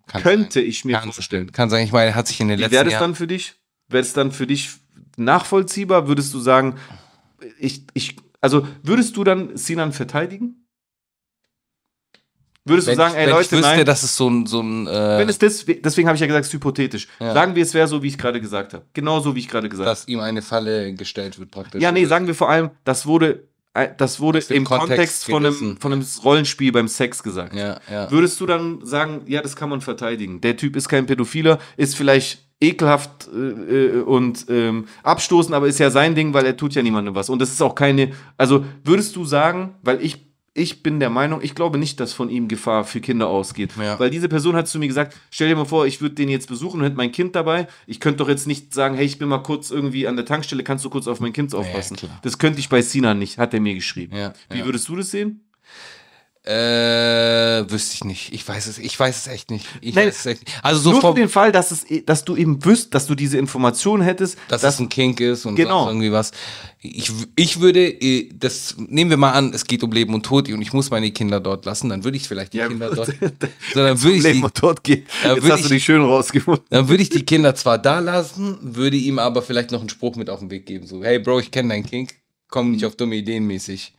Kann könnte sein. ich mir Kann vorstellen. Kann sein, ich meine, er hat sich in den Wie letzten wäre das Jahren. dann für dich? Wäre es dann für dich nachvollziehbar? Würdest du sagen, ich, ich, also würdest du dann Sinan verteidigen? Würdest Wenn, du sagen, ich, ey Leute, ich wüsste, nein, dass es so ein, so ein äh, wenn es das, deswegen habe ich ja gesagt, es ist hypothetisch. Ja. Sagen wir, es wäre so, wie ich gerade gesagt habe. Genau so, wie ich gerade gesagt habe. dass ihm eine Falle gestellt wird praktisch. Ja, nee, sagen wir vor allem, das wurde, äh, das wurde im Kontext Kontext von einem, von einem Rollenspiel beim Sex gesagt. Ja, ja. Würdest du dann sagen, ja, das kann man verteidigen? Der Typ ist kein Pädophiler, ist vielleicht ekelhaft äh, äh, und ähm, abstoßend, aber ist ja sein Ding, weil er tut ja niemandem was. Und das ist auch keine, also würdest du sagen, weil ich ich bin der Meinung, ich glaube nicht, dass von ihm Gefahr für Kinder ausgeht. Ja. Weil diese Person hat zu mir gesagt, stell dir mal vor, ich würde den jetzt besuchen und hätte mein Kind dabei. Ich könnte doch jetzt nicht sagen, hey, ich bin mal kurz irgendwie an der Tankstelle, kannst du kurz auf mein Kind aufpassen? klar. das könnte ich bei Sinan nicht, hat er mir geschrieben. Ja, Wie ja. würdest du das sehen? Äh, wüsste ich nicht. Ich weiß es, ich weiß es echt nicht. Ich Nein, weiß es echt nicht. Also so Nur für den Fall, dass, es, dass du eben wüsst, dass du diese Information hättest, dass es ein Kink ist und Genau. irgendwie was. Ich, ich würde, äh, das nehmen wir mal an, es geht um Leben und Tod und ich muss meine Kinder dort lassen, dann würde ich vielleicht die Ja, Kinder dort, so, dann würde ich Leben die, und Tod geht. Jetzt hast du ich- dich schön rausgefunden. dann würde ich die Kinder zwar da lassen, würde ihm aber vielleicht noch einen Spruch mit auf den Weg geben, so, hey Bro, ich kenne deinen Kink, komm nicht auf dumme Ideen mäßig.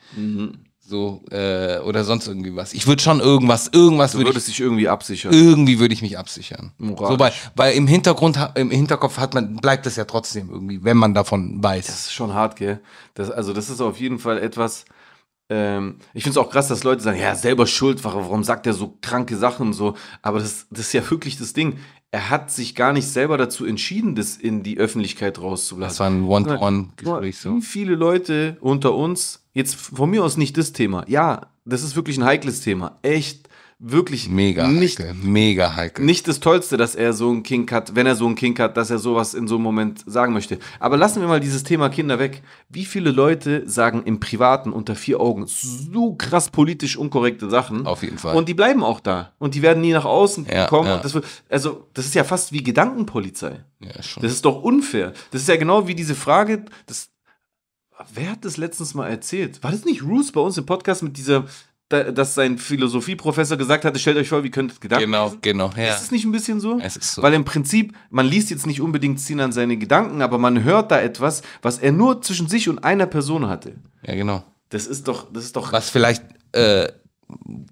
So, äh, oder sonst irgendwie was. Ich würde schon irgendwas, irgendwas Du würde ich würdest dich irgendwie absichern. irgendwie würde ich mich absichern. Moralisch. So, weil, weil im Hintergrund, im Hinterkopf hat man, bleibt es ja trotzdem irgendwie, wenn man davon weiß. Das ist schon hart, gell? Das, also, das ist auf jeden Fall etwas. Ähm, ich finde es auch krass, dass Leute sagen, ja, selber schuld, warum warum sagt er so kranke Sachen und so? Aber das, das ist ja wirklich das Ding. Er hat sich gar nicht selber dazu entschieden, das in die Öffentlichkeit rauszulassen. Das war ein One-to-One-Gespräch so. Viele Leute unter uns, jetzt von mir aus nicht das Thema, ja, das ist wirklich ein heikles Thema. Echt, wirklich Mega nicht, heikel, mega heikel. nicht das Tollste, dass er so einen Kink hat, wenn er so einen Kink hat, dass er sowas in so einem Moment sagen möchte. Aber lassen wir mal dieses Thema Kinder weg. Wie viele Leute sagen im Privaten unter vier Augen so krass politisch unkorrekte Sachen? Auf jeden Fall. Und die bleiben auch da. Und die werden nie nach außen Ja, kommen. ja. Das, wird- also, das ist ja fast wie Gedankenpolizei. ja, schon. Das ist doch unfair. Das ist ja genau wie diese Frage, das, wer hat das letztens mal erzählt? War das nicht Roos bei uns im Podcast mit dieser, dass sein Philosophieprofessor gesagt hatte, stellt euch vor, wie könntet Gedanken genau, lesen? genau, ja. Ist es nicht ein bisschen so? Es ist so. Weil im Prinzip, man liest jetzt nicht unbedingt Sinan seine Gedanken, aber man hört da etwas, was er nur zwischen sich und einer Person hatte. ja, genau. Das ist doch, das ist doch. Was vielleicht, äh,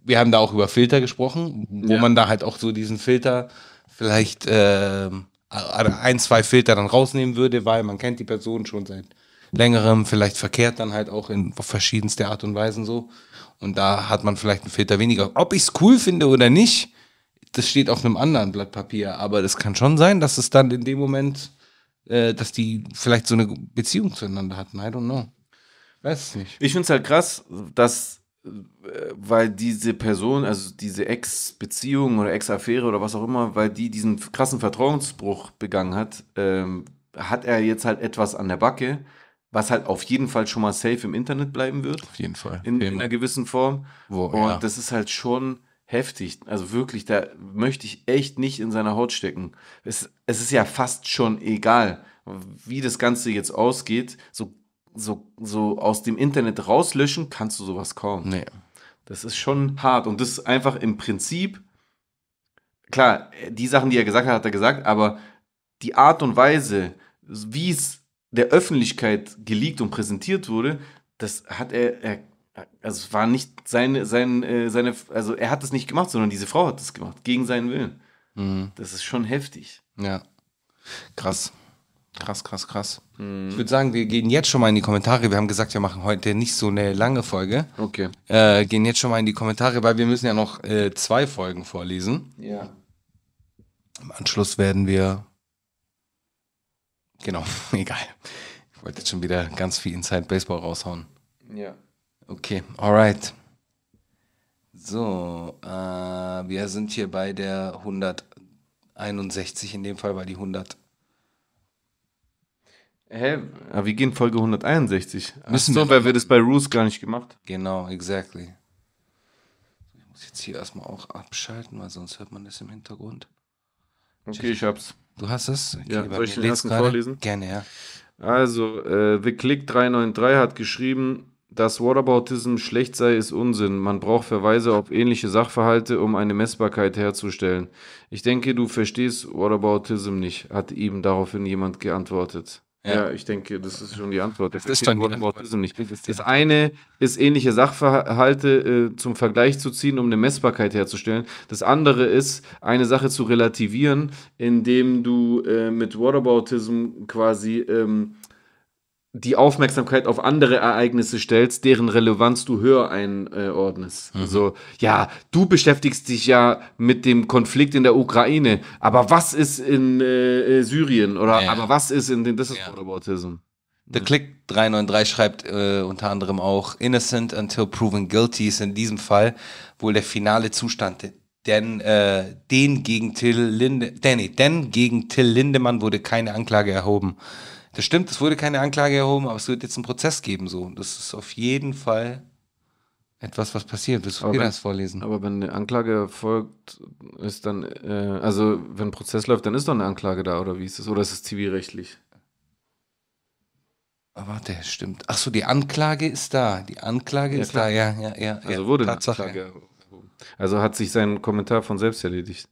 wir haben da auch über Filter gesprochen, wo Ja. man da halt auch so diesen Filter vielleicht äh, ein, zwei Filter dann rausnehmen würde, weil man kennt die Person schon seit längerem, vielleicht verkehrt dann halt auch in verschiedenster Art und Weisen so. Und da hat man vielleicht einen Filter weniger. Ob ich es cool finde oder nicht, das steht auf einem anderen Blatt Papier. Aber das kann schon sein, dass es dann in dem Moment, äh, dass die vielleicht so eine Beziehung zueinander hatten. I don't know. Weiß es nicht. Ich finde es halt krass, dass, äh, weil diese Person, also diese Ex-Beziehung oder Ex-Affäre oder was auch immer, weil die diesen krassen Vertrauensbruch begangen hat, ähm, hat er jetzt halt etwas an der Backe, was halt auf jeden Fall schon mal safe im Internet bleiben wird, Auf jeden Fall. in, in einer gewissen Form. Wo, Und ja. das ist halt schon heftig. Also wirklich, da möchte ich echt nicht in seiner Haut stecken. Es, es ist ja fast schon egal, wie das Ganze jetzt ausgeht. So, so, so aus dem Internet rauslöschen kannst du sowas kaum. Nee. Das ist schon hart. Und das ist einfach im Prinzip, klar, die Sachen, die er gesagt hat, hat er gesagt, aber die Art und Weise, wie es der Öffentlichkeit geleakt und präsentiert wurde, das hat er, er also es war nicht seine, sein, äh, seine, also er hat es nicht gemacht, sondern diese Frau hat es gemacht, gegen seinen Willen. Mhm. Das ist schon heftig. Ja. Krass. Krass, krass, krass. Ich würde sagen, wir gehen jetzt schon mal in die Kommentare. Wir haben gesagt, wir machen heute nicht so eine lange Folge. Okay. Äh, gehen jetzt schon mal in die Kommentare, weil wir müssen ja noch äh, zwei Folgen vorlesen. Ja. Im Anschluss werden wir. Genau, egal. Ich wollte jetzt schon wieder ganz viel Inside Baseball raushauen. Ja. Okay, alright. So, äh, wir sind hier bei der 161 in dem Fall, weil die 100. Hä? Aber wir gehen Folge 161. Müssen Ach wir so, weil wir das bei Roos gar nicht gemacht. Genau, exactly. Ich muss jetzt hier erstmal auch abschalten, weil sonst hört man das im Hintergrund. Okay, ich hab's. Du hast es? Ja, bei soll ich den ersten gerade. vorlesen? Gerne, ja. Also, äh, The Click 393 hat geschrieben, dass Whataboutism schlecht sei, ist Unsinn. Man braucht Verweise auf ähnliche Sachverhalte, um eine Messbarkeit herzustellen. Ich denke, du verstehst Whataboutism nicht, hat ihm daraufhin jemand geantwortet. Ja. ich denke, das ist schon die Antwort. Das ist dann die Antwort. Nicht. Das eine ist, ähnliche Sachverhalte äh, zum Vergleich zu ziehen, um eine Messbarkeit herzustellen. Das andere ist, eine Sache zu relativieren, indem du äh, mit Whataboutism quasi ähm, die Aufmerksamkeit auf andere Ereignisse stellst, deren Relevanz du höher einordnest. Mhm. Also, ja, du beschäftigst dich ja mit dem Konflikt in der Ukraine, aber was ist in äh, Syrien oder ja. aber was ist in den, das ist ja. Whataboutism. The Click 393 schreibt äh, unter anderem auch, innocent until proven guilty ist in diesem Fall wohl der finale Zustand. Denn äh, den gegen Till Linde, Danny, denn gegen Till Lindemann wurde keine Anklage erhoben. Das stimmt, es wurde keine Anklage erhoben, aber es wird jetzt einen Prozess geben. So. Das ist auf jeden Fall etwas, was passiert. Willst du aber das vorlesen? Aber wenn eine Anklage erfolgt, ist dann, äh, also wenn ein Prozess läuft, dann ist doch eine Anklage da, oder wie ist es? Oder ist es zivilrechtlich? Oh, warte, stimmt. Ach so, die Anklage ist da. Die Anklage ja, ist klar. da, ja, ja, ja. Also ja, wurde Tatsache. eine Anklage erhoben. Also hat sich sein Kommentar von selbst erledigt.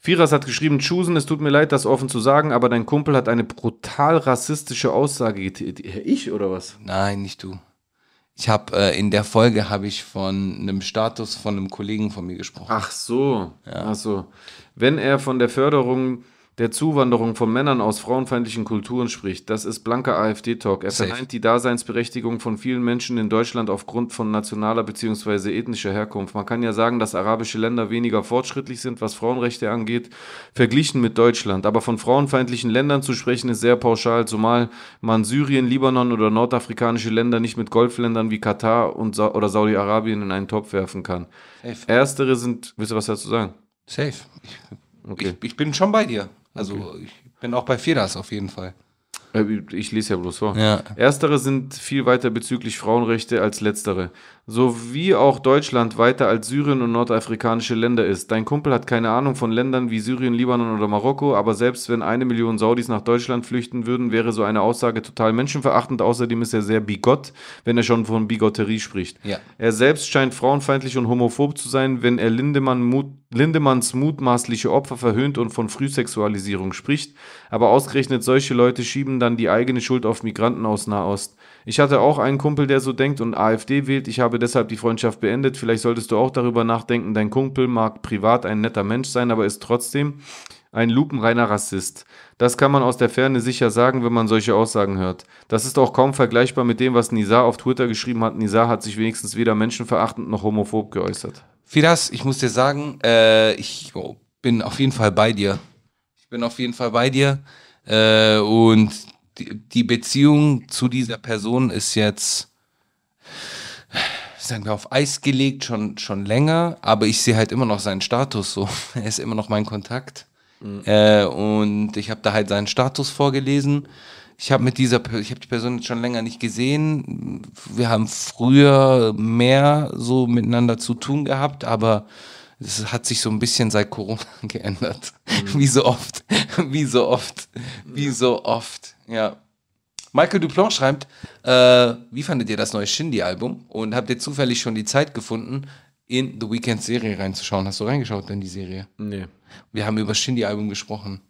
Firas hat geschrieben, Chusen, es tut mir leid, das offen zu sagen, aber dein Kumpel hat eine brutal rassistische Aussage getätigt. Ich oder was? Nein, nicht du. Ich habe äh, in der Folge habe ich von einem Status von einem Kollegen von mir gesprochen. Ach so. Ja. Ach so. Wenn er von der Förderung der Zuwanderung von Männern aus frauenfeindlichen Kulturen spricht. Das ist blanker AfD-Talk. Er verneint die Daseinsberechtigung von vielen Menschen in Deutschland aufgrund von nationaler bzw. ethnischer Herkunft. Man kann ja sagen, dass arabische Länder weniger fortschrittlich sind, was Frauenrechte angeht, verglichen mit Deutschland. Aber von frauenfeindlichen Ländern zu sprechen, ist sehr pauschal, zumal man Syrien, Libanon oder nordafrikanische Länder nicht mit Golfländern wie Katar und Sa oder Saudi-Arabien in einen Topf werfen kann. Safe. Erstere sind, willst du was dazu sagen? Safe. Okay. Ich, ich bin schon bei dir. Also okay. ich bin auch bei Feders auf jeden Fall. Äh, ich lese ja bloß vor. Ja. Erstere sind viel weiter bezüglich Frauenrechte als letztere. So wie auch Deutschland weiter als Syrien und nordafrikanische Länder ist. Dein Kumpel hat keine Ahnung von Ländern wie Syrien, Libanon oder Marokko, aber selbst wenn eine Million Saudis nach Deutschland flüchten würden, wäre so eine Aussage total menschenverachtend. Außerdem ist er sehr bigott, wenn er schon von Bigotterie spricht. Ja. Er selbst scheint frauenfeindlich und homophob zu sein, wenn er Lindemann Mut, Lindemanns mutmaßliche Opfer verhöhnt und von Frühsexualisierung spricht. Aber ausgerechnet solche Leute schieben dann die eigene Schuld auf Migranten aus Nahost. Ich hatte auch einen Kumpel, der so denkt und AfD wählt. Ich habe deshalb die Freundschaft beendet. Vielleicht solltest du auch darüber nachdenken. Dein Kumpel mag privat ein netter Mensch sein, aber ist trotzdem ein lupenreiner Rassist. Das kann man aus der Ferne sicher sagen, wenn man solche Aussagen hört. Das ist auch kaum vergleichbar mit dem, was Nizar auf Twitter geschrieben hat. Nizar hat sich wenigstens weder menschenverachtend noch homophob geäußert. Fidas, ich muss dir sagen, äh, ich bin auf jeden Fall bei dir. Ich bin auf jeden Fall bei dir. Äh, und die, Beziehung zu dieser Person ist jetzt, sagen wir, auf Eis gelegt, schon, schon länger, aber ich sehe halt immer noch seinen Status so. er ist immer noch mein Kontakt. Mhm. Äh, und ich habe da halt seinen Status vorgelesen. Ich habe mit dieser, ich habe die Person jetzt schon länger nicht gesehen. Wir haben früher mehr so miteinander zu tun gehabt, aber es hat sich so ein bisschen seit Corona geändert. Mhm. Wie so oft, wie so oft, wie so oft. Ja. Michael Duplan schreibt, äh, wie fandet ihr das neue Shindy-Album? Und habt ihr zufällig schon die Zeit gefunden, in The Weeknd-Serie reinzuschauen? Hast du reingeschaut in die Serie? Nee. Wir haben über Shindy-Album gesprochen.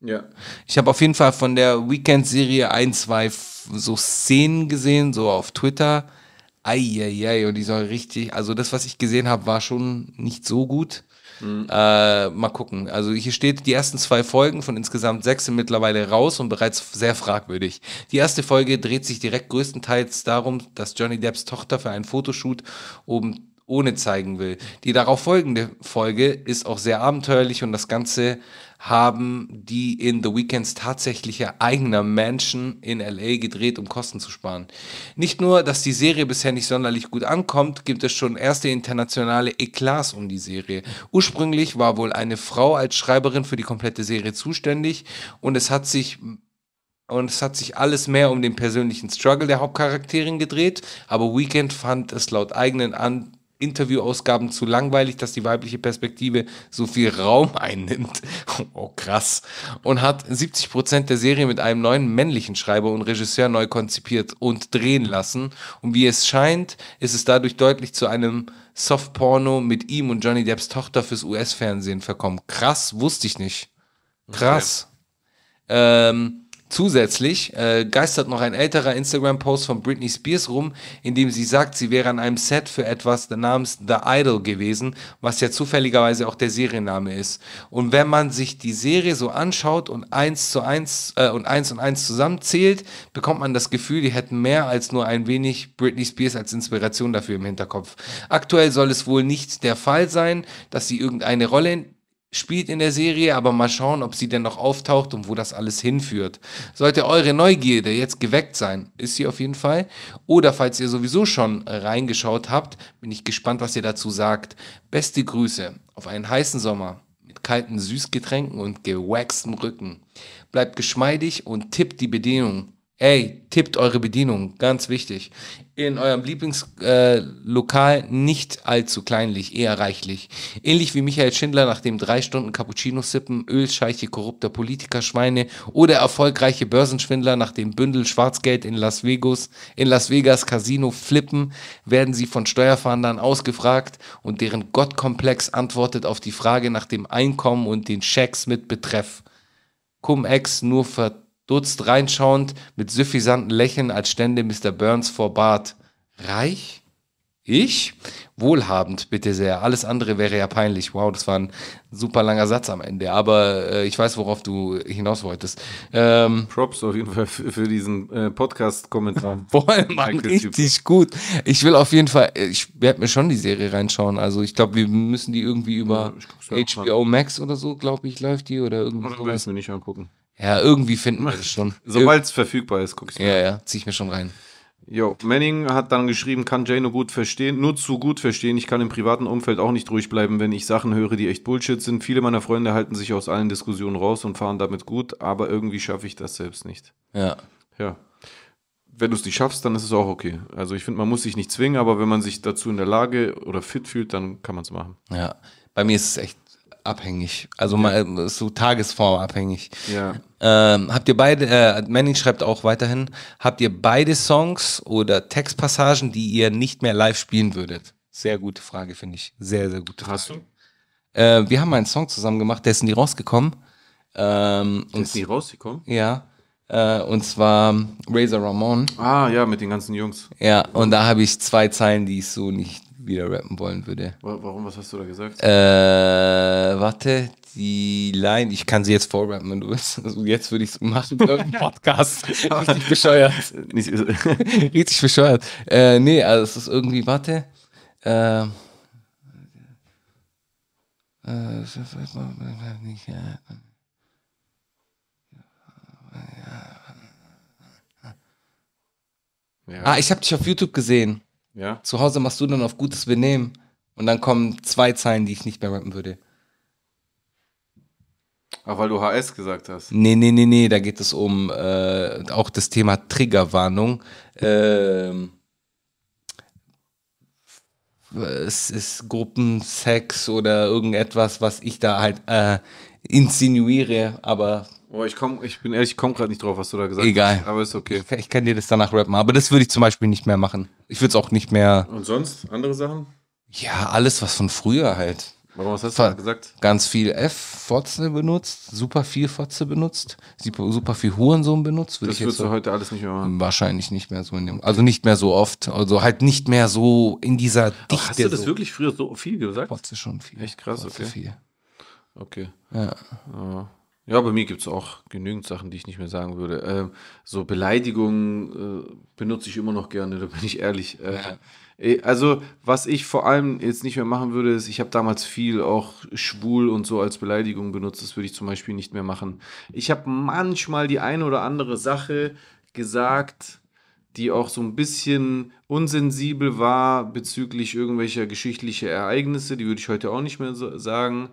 Ja. Ich habe auf jeden Fall von der Weekend-Serie ein, zwei so Szenen gesehen, so auf Twitter. Eieiei, und die soll richtig, also das, was ich gesehen habe, war schon nicht so gut. Mhm. Äh, mal gucken. Also hier steht, die ersten zwei Folgen von insgesamt sechs sind mittlerweile raus und bereits sehr fragwürdig. Die erste Folge dreht sich direkt größtenteils darum, dass Johnny Depps Tochter für einen Fotoshoot oben ohne zeigen will. Die darauf folgende Folge ist auch sehr abenteuerlich und das Ganze haben die in The Weekends tatsächliche eigener Mansion in LA gedreht, um Kosten zu sparen. Nicht nur, dass die Serie bisher nicht sonderlich gut ankommt, gibt es schon erste internationale Eklats um die Serie. Ursprünglich war wohl eine Frau als Schreiberin für die komplette Serie zuständig und es hat sich und es hat sich alles mehr um den persönlichen Struggle der Hauptcharakterin gedreht, aber Weekend fand es laut eigenen An Interviewausgaben zu langweilig, dass die weibliche Perspektive so viel Raum einnimmt. Oh, krass. Und hat 70 Prozent der Serie mit einem neuen männlichen Schreiber und Regisseur neu konzipiert und drehen lassen. Und wie es scheint, ist es dadurch deutlich zu einem Softporno mit ihm und Johnny Depps Tochter fürs US-Fernsehen verkommen. Krass, wusste ich nicht. Krass. Okay. Ähm, Zusätzlich äh, geistert noch ein älterer Instagram-Post von Britney Spears rum, in dem sie sagt, sie wäre an einem Set für etwas namens The Idol gewesen, was ja zufälligerweise auch der Serienname ist. Und wenn man sich die Serie so anschaut und eins zu eins äh, und eins und eins zusammenzählt, bekommt man das Gefühl, die hätten mehr als nur ein wenig Britney Spears als Inspiration dafür im Hinterkopf. Aktuell soll es wohl nicht der Fall sein, dass sie irgendeine Rolle spielt in der Serie, aber mal schauen, ob sie denn noch auftaucht und wo das alles hinführt. Sollte eure Neugierde jetzt geweckt sein, ist sie auf jeden Fall. Oder falls ihr sowieso schon reingeschaut habt, bin ich gespannt, was ihr dazu sagt. Beste Grüße auf einen heißen Sommer mit kalten Süßgetränken und gewaxtem Rücken. Bleibt geschmeidig und tippt die Bedienung. Ey, tippt eure Bedienung, ganz wichtig. In eurem Lieblingslokal äh, nicht allzu kleinlich, eher reichlich. Ähnlich wie Michael Schindler nach dem drei Stunden Cappuccino sippen, Ölscheiche korrupter Politikerschweine oder erfolgreiche Börsenschwindler nach dem Bündel Schwarzgeld in Las Vegas, in Las Vegas Casino flippen, werden sie von Steuerfahndern ausgefragt und deren Gottkomplex antwortet auf die Frage nach dem Einkommen und den Schecks mit Betreff. Cum-Ex nur ver Dutzt reinschauend mit suffisanten Lächeln als stände Mr. Burns vor Bart. Reich? Ich? Wohlhabend, bitte sehr. Alles andere wäre ja peinlich. Wow, das war ein super langer Satz am Ende. Aber äh, ich weiß, worauf du hinaus wolltest. Ähm, Props auf jeden Fall für, für diesen äh, Podcast-Kommentar. Voll, Mann, richtig gut. Ich will auf jeden Fall, ich werde mir schon die Serie reinschauen. Also ich glaube, wir müssen die irgendwie über ja, HBO Max oder so, glaube ich, läuft die oder irgendwie. Oder willst du mir nicht angucken? Ja, irgendwie finden wir das schon. Sobald es verfügbar ist, guck ich Ja, mal. ja, zieh ich mir schon rein. Jo, Manning hat dann geschrieben, kann Jay nur gut verstehen, nur zu gut verstehen. Ich kann im privaten Umfeld auch nicht ruhig bleiben, wenn ich Sachen höre, die echt Bullshit sind. Viele meiner Freunde halten sich aus allen Diskussionen raus und fahren damit gut, aber irgendwie schaffe ich das selbst nicht. Ja. Ja. Wenn du es nicht schaffst, dann ist es auch okay. Also ich finde, man muss sich nicht zwingen, aber wenn man sich dazu in der Lage oder fit fühlt, dann kann man es machen. Ja. Bei mir ist es echt abhängig. Also ja. mal so tagesformabhängig. Ja. Ähm, habt ihr beide, äh, Manning schreibt auch weiterhin, habt ihr beide Songs oder Textpassagen, die ihr nicht mehr live spielen würdet? Sehr gute Frage, finde ich. Sehr, sehr gute Frage. Hast du? Äh, wir haben einen Song zusammen gemacht, der ist nie rausgekommen. Ähm, der ist nie rausgekommen? Ja. Äh, und zwar Razor Ramon. Ah, ja, mit den ganzen Jungs. Ja, und da habe ich zwei Zeilen, die ich so nicht wieder rappen wollen würde. Warum? Was hast du da gesagt? Äh, warte, die Line, ich kann sie jetzt vorrappen, wenn du willst. Also jetzt würde ich es machen. Podcast. Richtig bescheuert. Richtig bescheuert. Äh, nee, also es ist irgendwie, warte. Äh, äh, ja. Ah, ich habe dich auf YouTube gesehen. Ja. Zu Hause machst du dann auf gutes Benehmen und dann kommen zwei Zeilen, die ich nicht mehr rappen würde. Ach, weil du HS gesagt hast. Nee, nee, nee, nee, da geht es um äh, auch das Thema Triggerwarnung. Ähm, es ist Gruppensex oder irgendetwas, was ich da halt äh, insinuiere, aber Oh, ich komm, ich bin ehrlich, ich komme gerade nicht drauf, was du da gesagt Egal. hast. Aber ist okay. Ich, ich kann dir das danach rappen, aber das würde ich zum Beispiel nicht mehr machen. Ich würde es auch nicht mehr. Und sonst? Andere Sachen? Ja, alles, was von früher halt. Warum, was hast du gesagt? Ganz viel F-Fotze benutzt, super viel Fotze benutzt, super viel Hurensohn benutzt. Das würdest du heute alles nicht mehr machen? Wahrscheinlich nicht mehr so in dem, also nicht mehr so oft, also halt nicht mehr so in dieser Dichte. Ach, hast du das so. wirklich früher so viel gesagt? Fotze schon viel. Echt krass, Fotze okay. Viel. Okay. Ja. ja. Ja, bei mir gibt es auch genügend Sachen, die ich nicht mehr sagen würde. Ähm, so Beleidigungen äh, benutze ich immer noch gerne, da bin ich ehrlich. Äh. Äh, also, was ich vor allem jetzt nicht mehr machen würde, ist, ich habe damals viel auch schwul und so als Beleidigung benutzt. Das würde ich zum Beispiel nicht mehr machen. Ich habe manchmal die eine oder andere Sache gesagt, die auch so ein bisschen unsensibel war bezüglich irgendwelcher geschichtlicher Ereignisse. Die würde ich heute auch nicht mehr so sagen.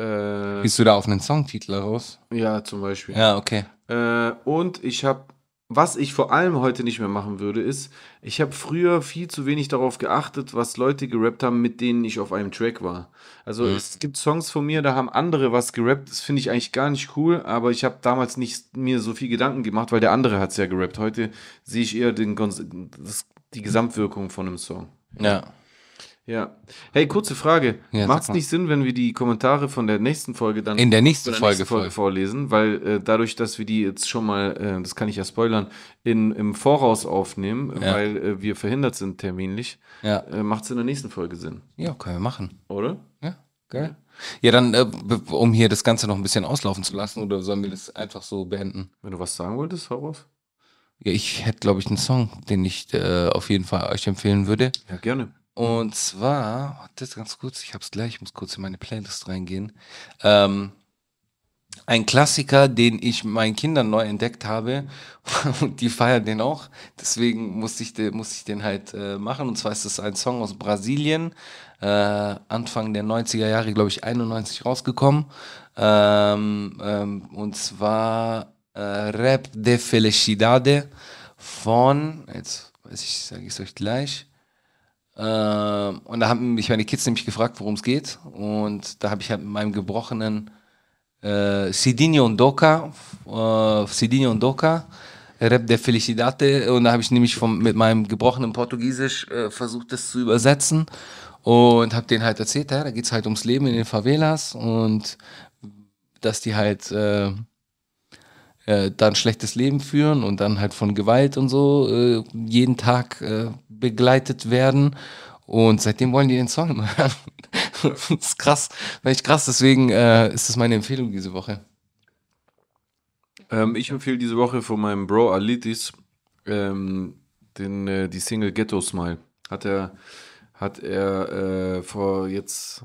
Äh, Bist du da auf einen Songtitel raus? Ja, zum Beispiel. Ja, okay. Äh, und ich habe, was ich vor allem heute nicht mehr machen würde, ist, ich habe früher viel zu wenig darauf geachtet, was Leute gerappt haben, mit denen ich auf einem Track war. Also mhm. es gibt Songs von mir, da haben andere was gerappt, das finde ich eigentlich gar nicht cool, aber ich habe damals nicht mir so viel Gedanken gemacht, weil der andere hat es ja gerappt. Heute sehe ich eher den, das, die Gesamtwirkung von einem Song. Ja. Ja. Hey, kurze Frage. Ja, Macht es nicht Sinn, wenn wir die Kommentare von der nächsten Folge dann In der nächsten der Folge, nächsten Folge vorlesen? Weil äh, dadurch, dass wir die jetzt schon mal, äh, das kann ich ja spoilern, in, im Voraus aufnehmen, Ja. weil äh, wir verhindert sind terminlich, Ja. äh, macht es in der nächsten Folge Sinn, Ja, können wir machen. oder? Ja, geil. Ja, dann, äh, um hier das Ganze noch ein bisschen auslaufen zu lassen, oder sollen wir das einfach so beenden? Wenn du was sagen wolltest, hau raus. Ja, ich hätte, glaube ich, einen Song, den ich äh, auf jeden Fall euch empfehlen würde. Ja, gerne. Und zwar, warte ganz kurz, ich hab's gleich, ich muss kurz in meine Playlist reingehen. Ähm, ein Klassiker, den ich meinen Kindern neu entdeckt habe und die feiern den auch. Deswegen musste ich, den, musste ich den halt äh, machen. Und zwar ist es ein Song aus Brasilien, äh, Anfang der 90er Jahre, glaube ich, 91 rausgekommen. Ähm, ähm, und zwar äh, Rap de Felicidade von, jetzt weiß ich, sage ich es euch gleich. Ähm, und da haben mich meine Kids nämlich gefragt, worum es geht. Und da habe ich halt mit meinem gebrochenen äh, Cidinho und Doka, äh, Cidinho und Doka, Rap der Felicidade. Und da habe ich nämlich vom, mit meinem gebrochenen Portugiesisch äh, versucht, das zu übersetzen. Und habe denen halt erzählt, ja, da geht es halt ums Leben in den Favelas und dass die halt äh, äh, da ein schlechtes Leben führen und dann halt von Gewalt und so äh, jeden Tag äh, begleitet werden. Und seitdem wollen die den Song immer hören. das ist krass, weil ich krass, deswegen äh, ist das meine Empfehlung diese Woche. Ähm, ich empfehle diese Woche von meinem Bro Alitis ähm, den, äh, die Single Ghetto Smile. Hat er, hat er vor jetzt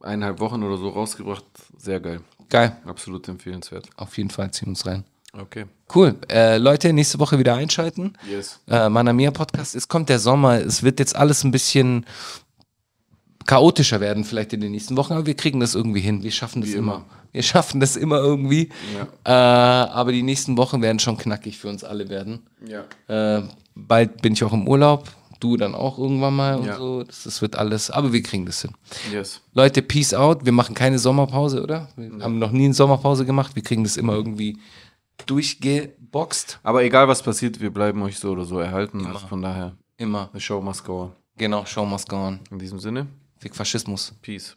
eineinhalb Wochen oder so rausgebracht. Sehr geil. Geil, Absolut empfehlenswert. auf jeden Fall ziehen wir uns rein. Okay. Cool. Äh, Leute, nächste Woche wieder einschalten. Yes. Äh, Manamia Podcast. Es kommt der Sommer. Es wird jetzt alles ein bisschen chaotischer werden, vielleicht in den nächsten Wochen, aber wir kriegen das irgendwie hin. Wir schaffen das immer. immer. Wir schaffen das immer irgendwie. Äh, aber die nächsten Wochen werden schon knackig für uns alle werden. Ja. Äh, bald bin ich auch im Urlaub. Du dann auch irgendwann mal und Ja. so. Das, das wird alles, aber wir kriegen das hin. Yes. Leute, peace out. Wir machen keine Sommerpause, oder? Wir haben noch nie eine Sommerpause gemacht. Wir kriegen das immer irgendwie durchgeboxt. Aber egal was passiert, wir bleiben euch so oder so erhalten. Also von daher, Immer. the show must go on. Genau, show must go on. In diesem Sinne, Fick Faschismus. Peace.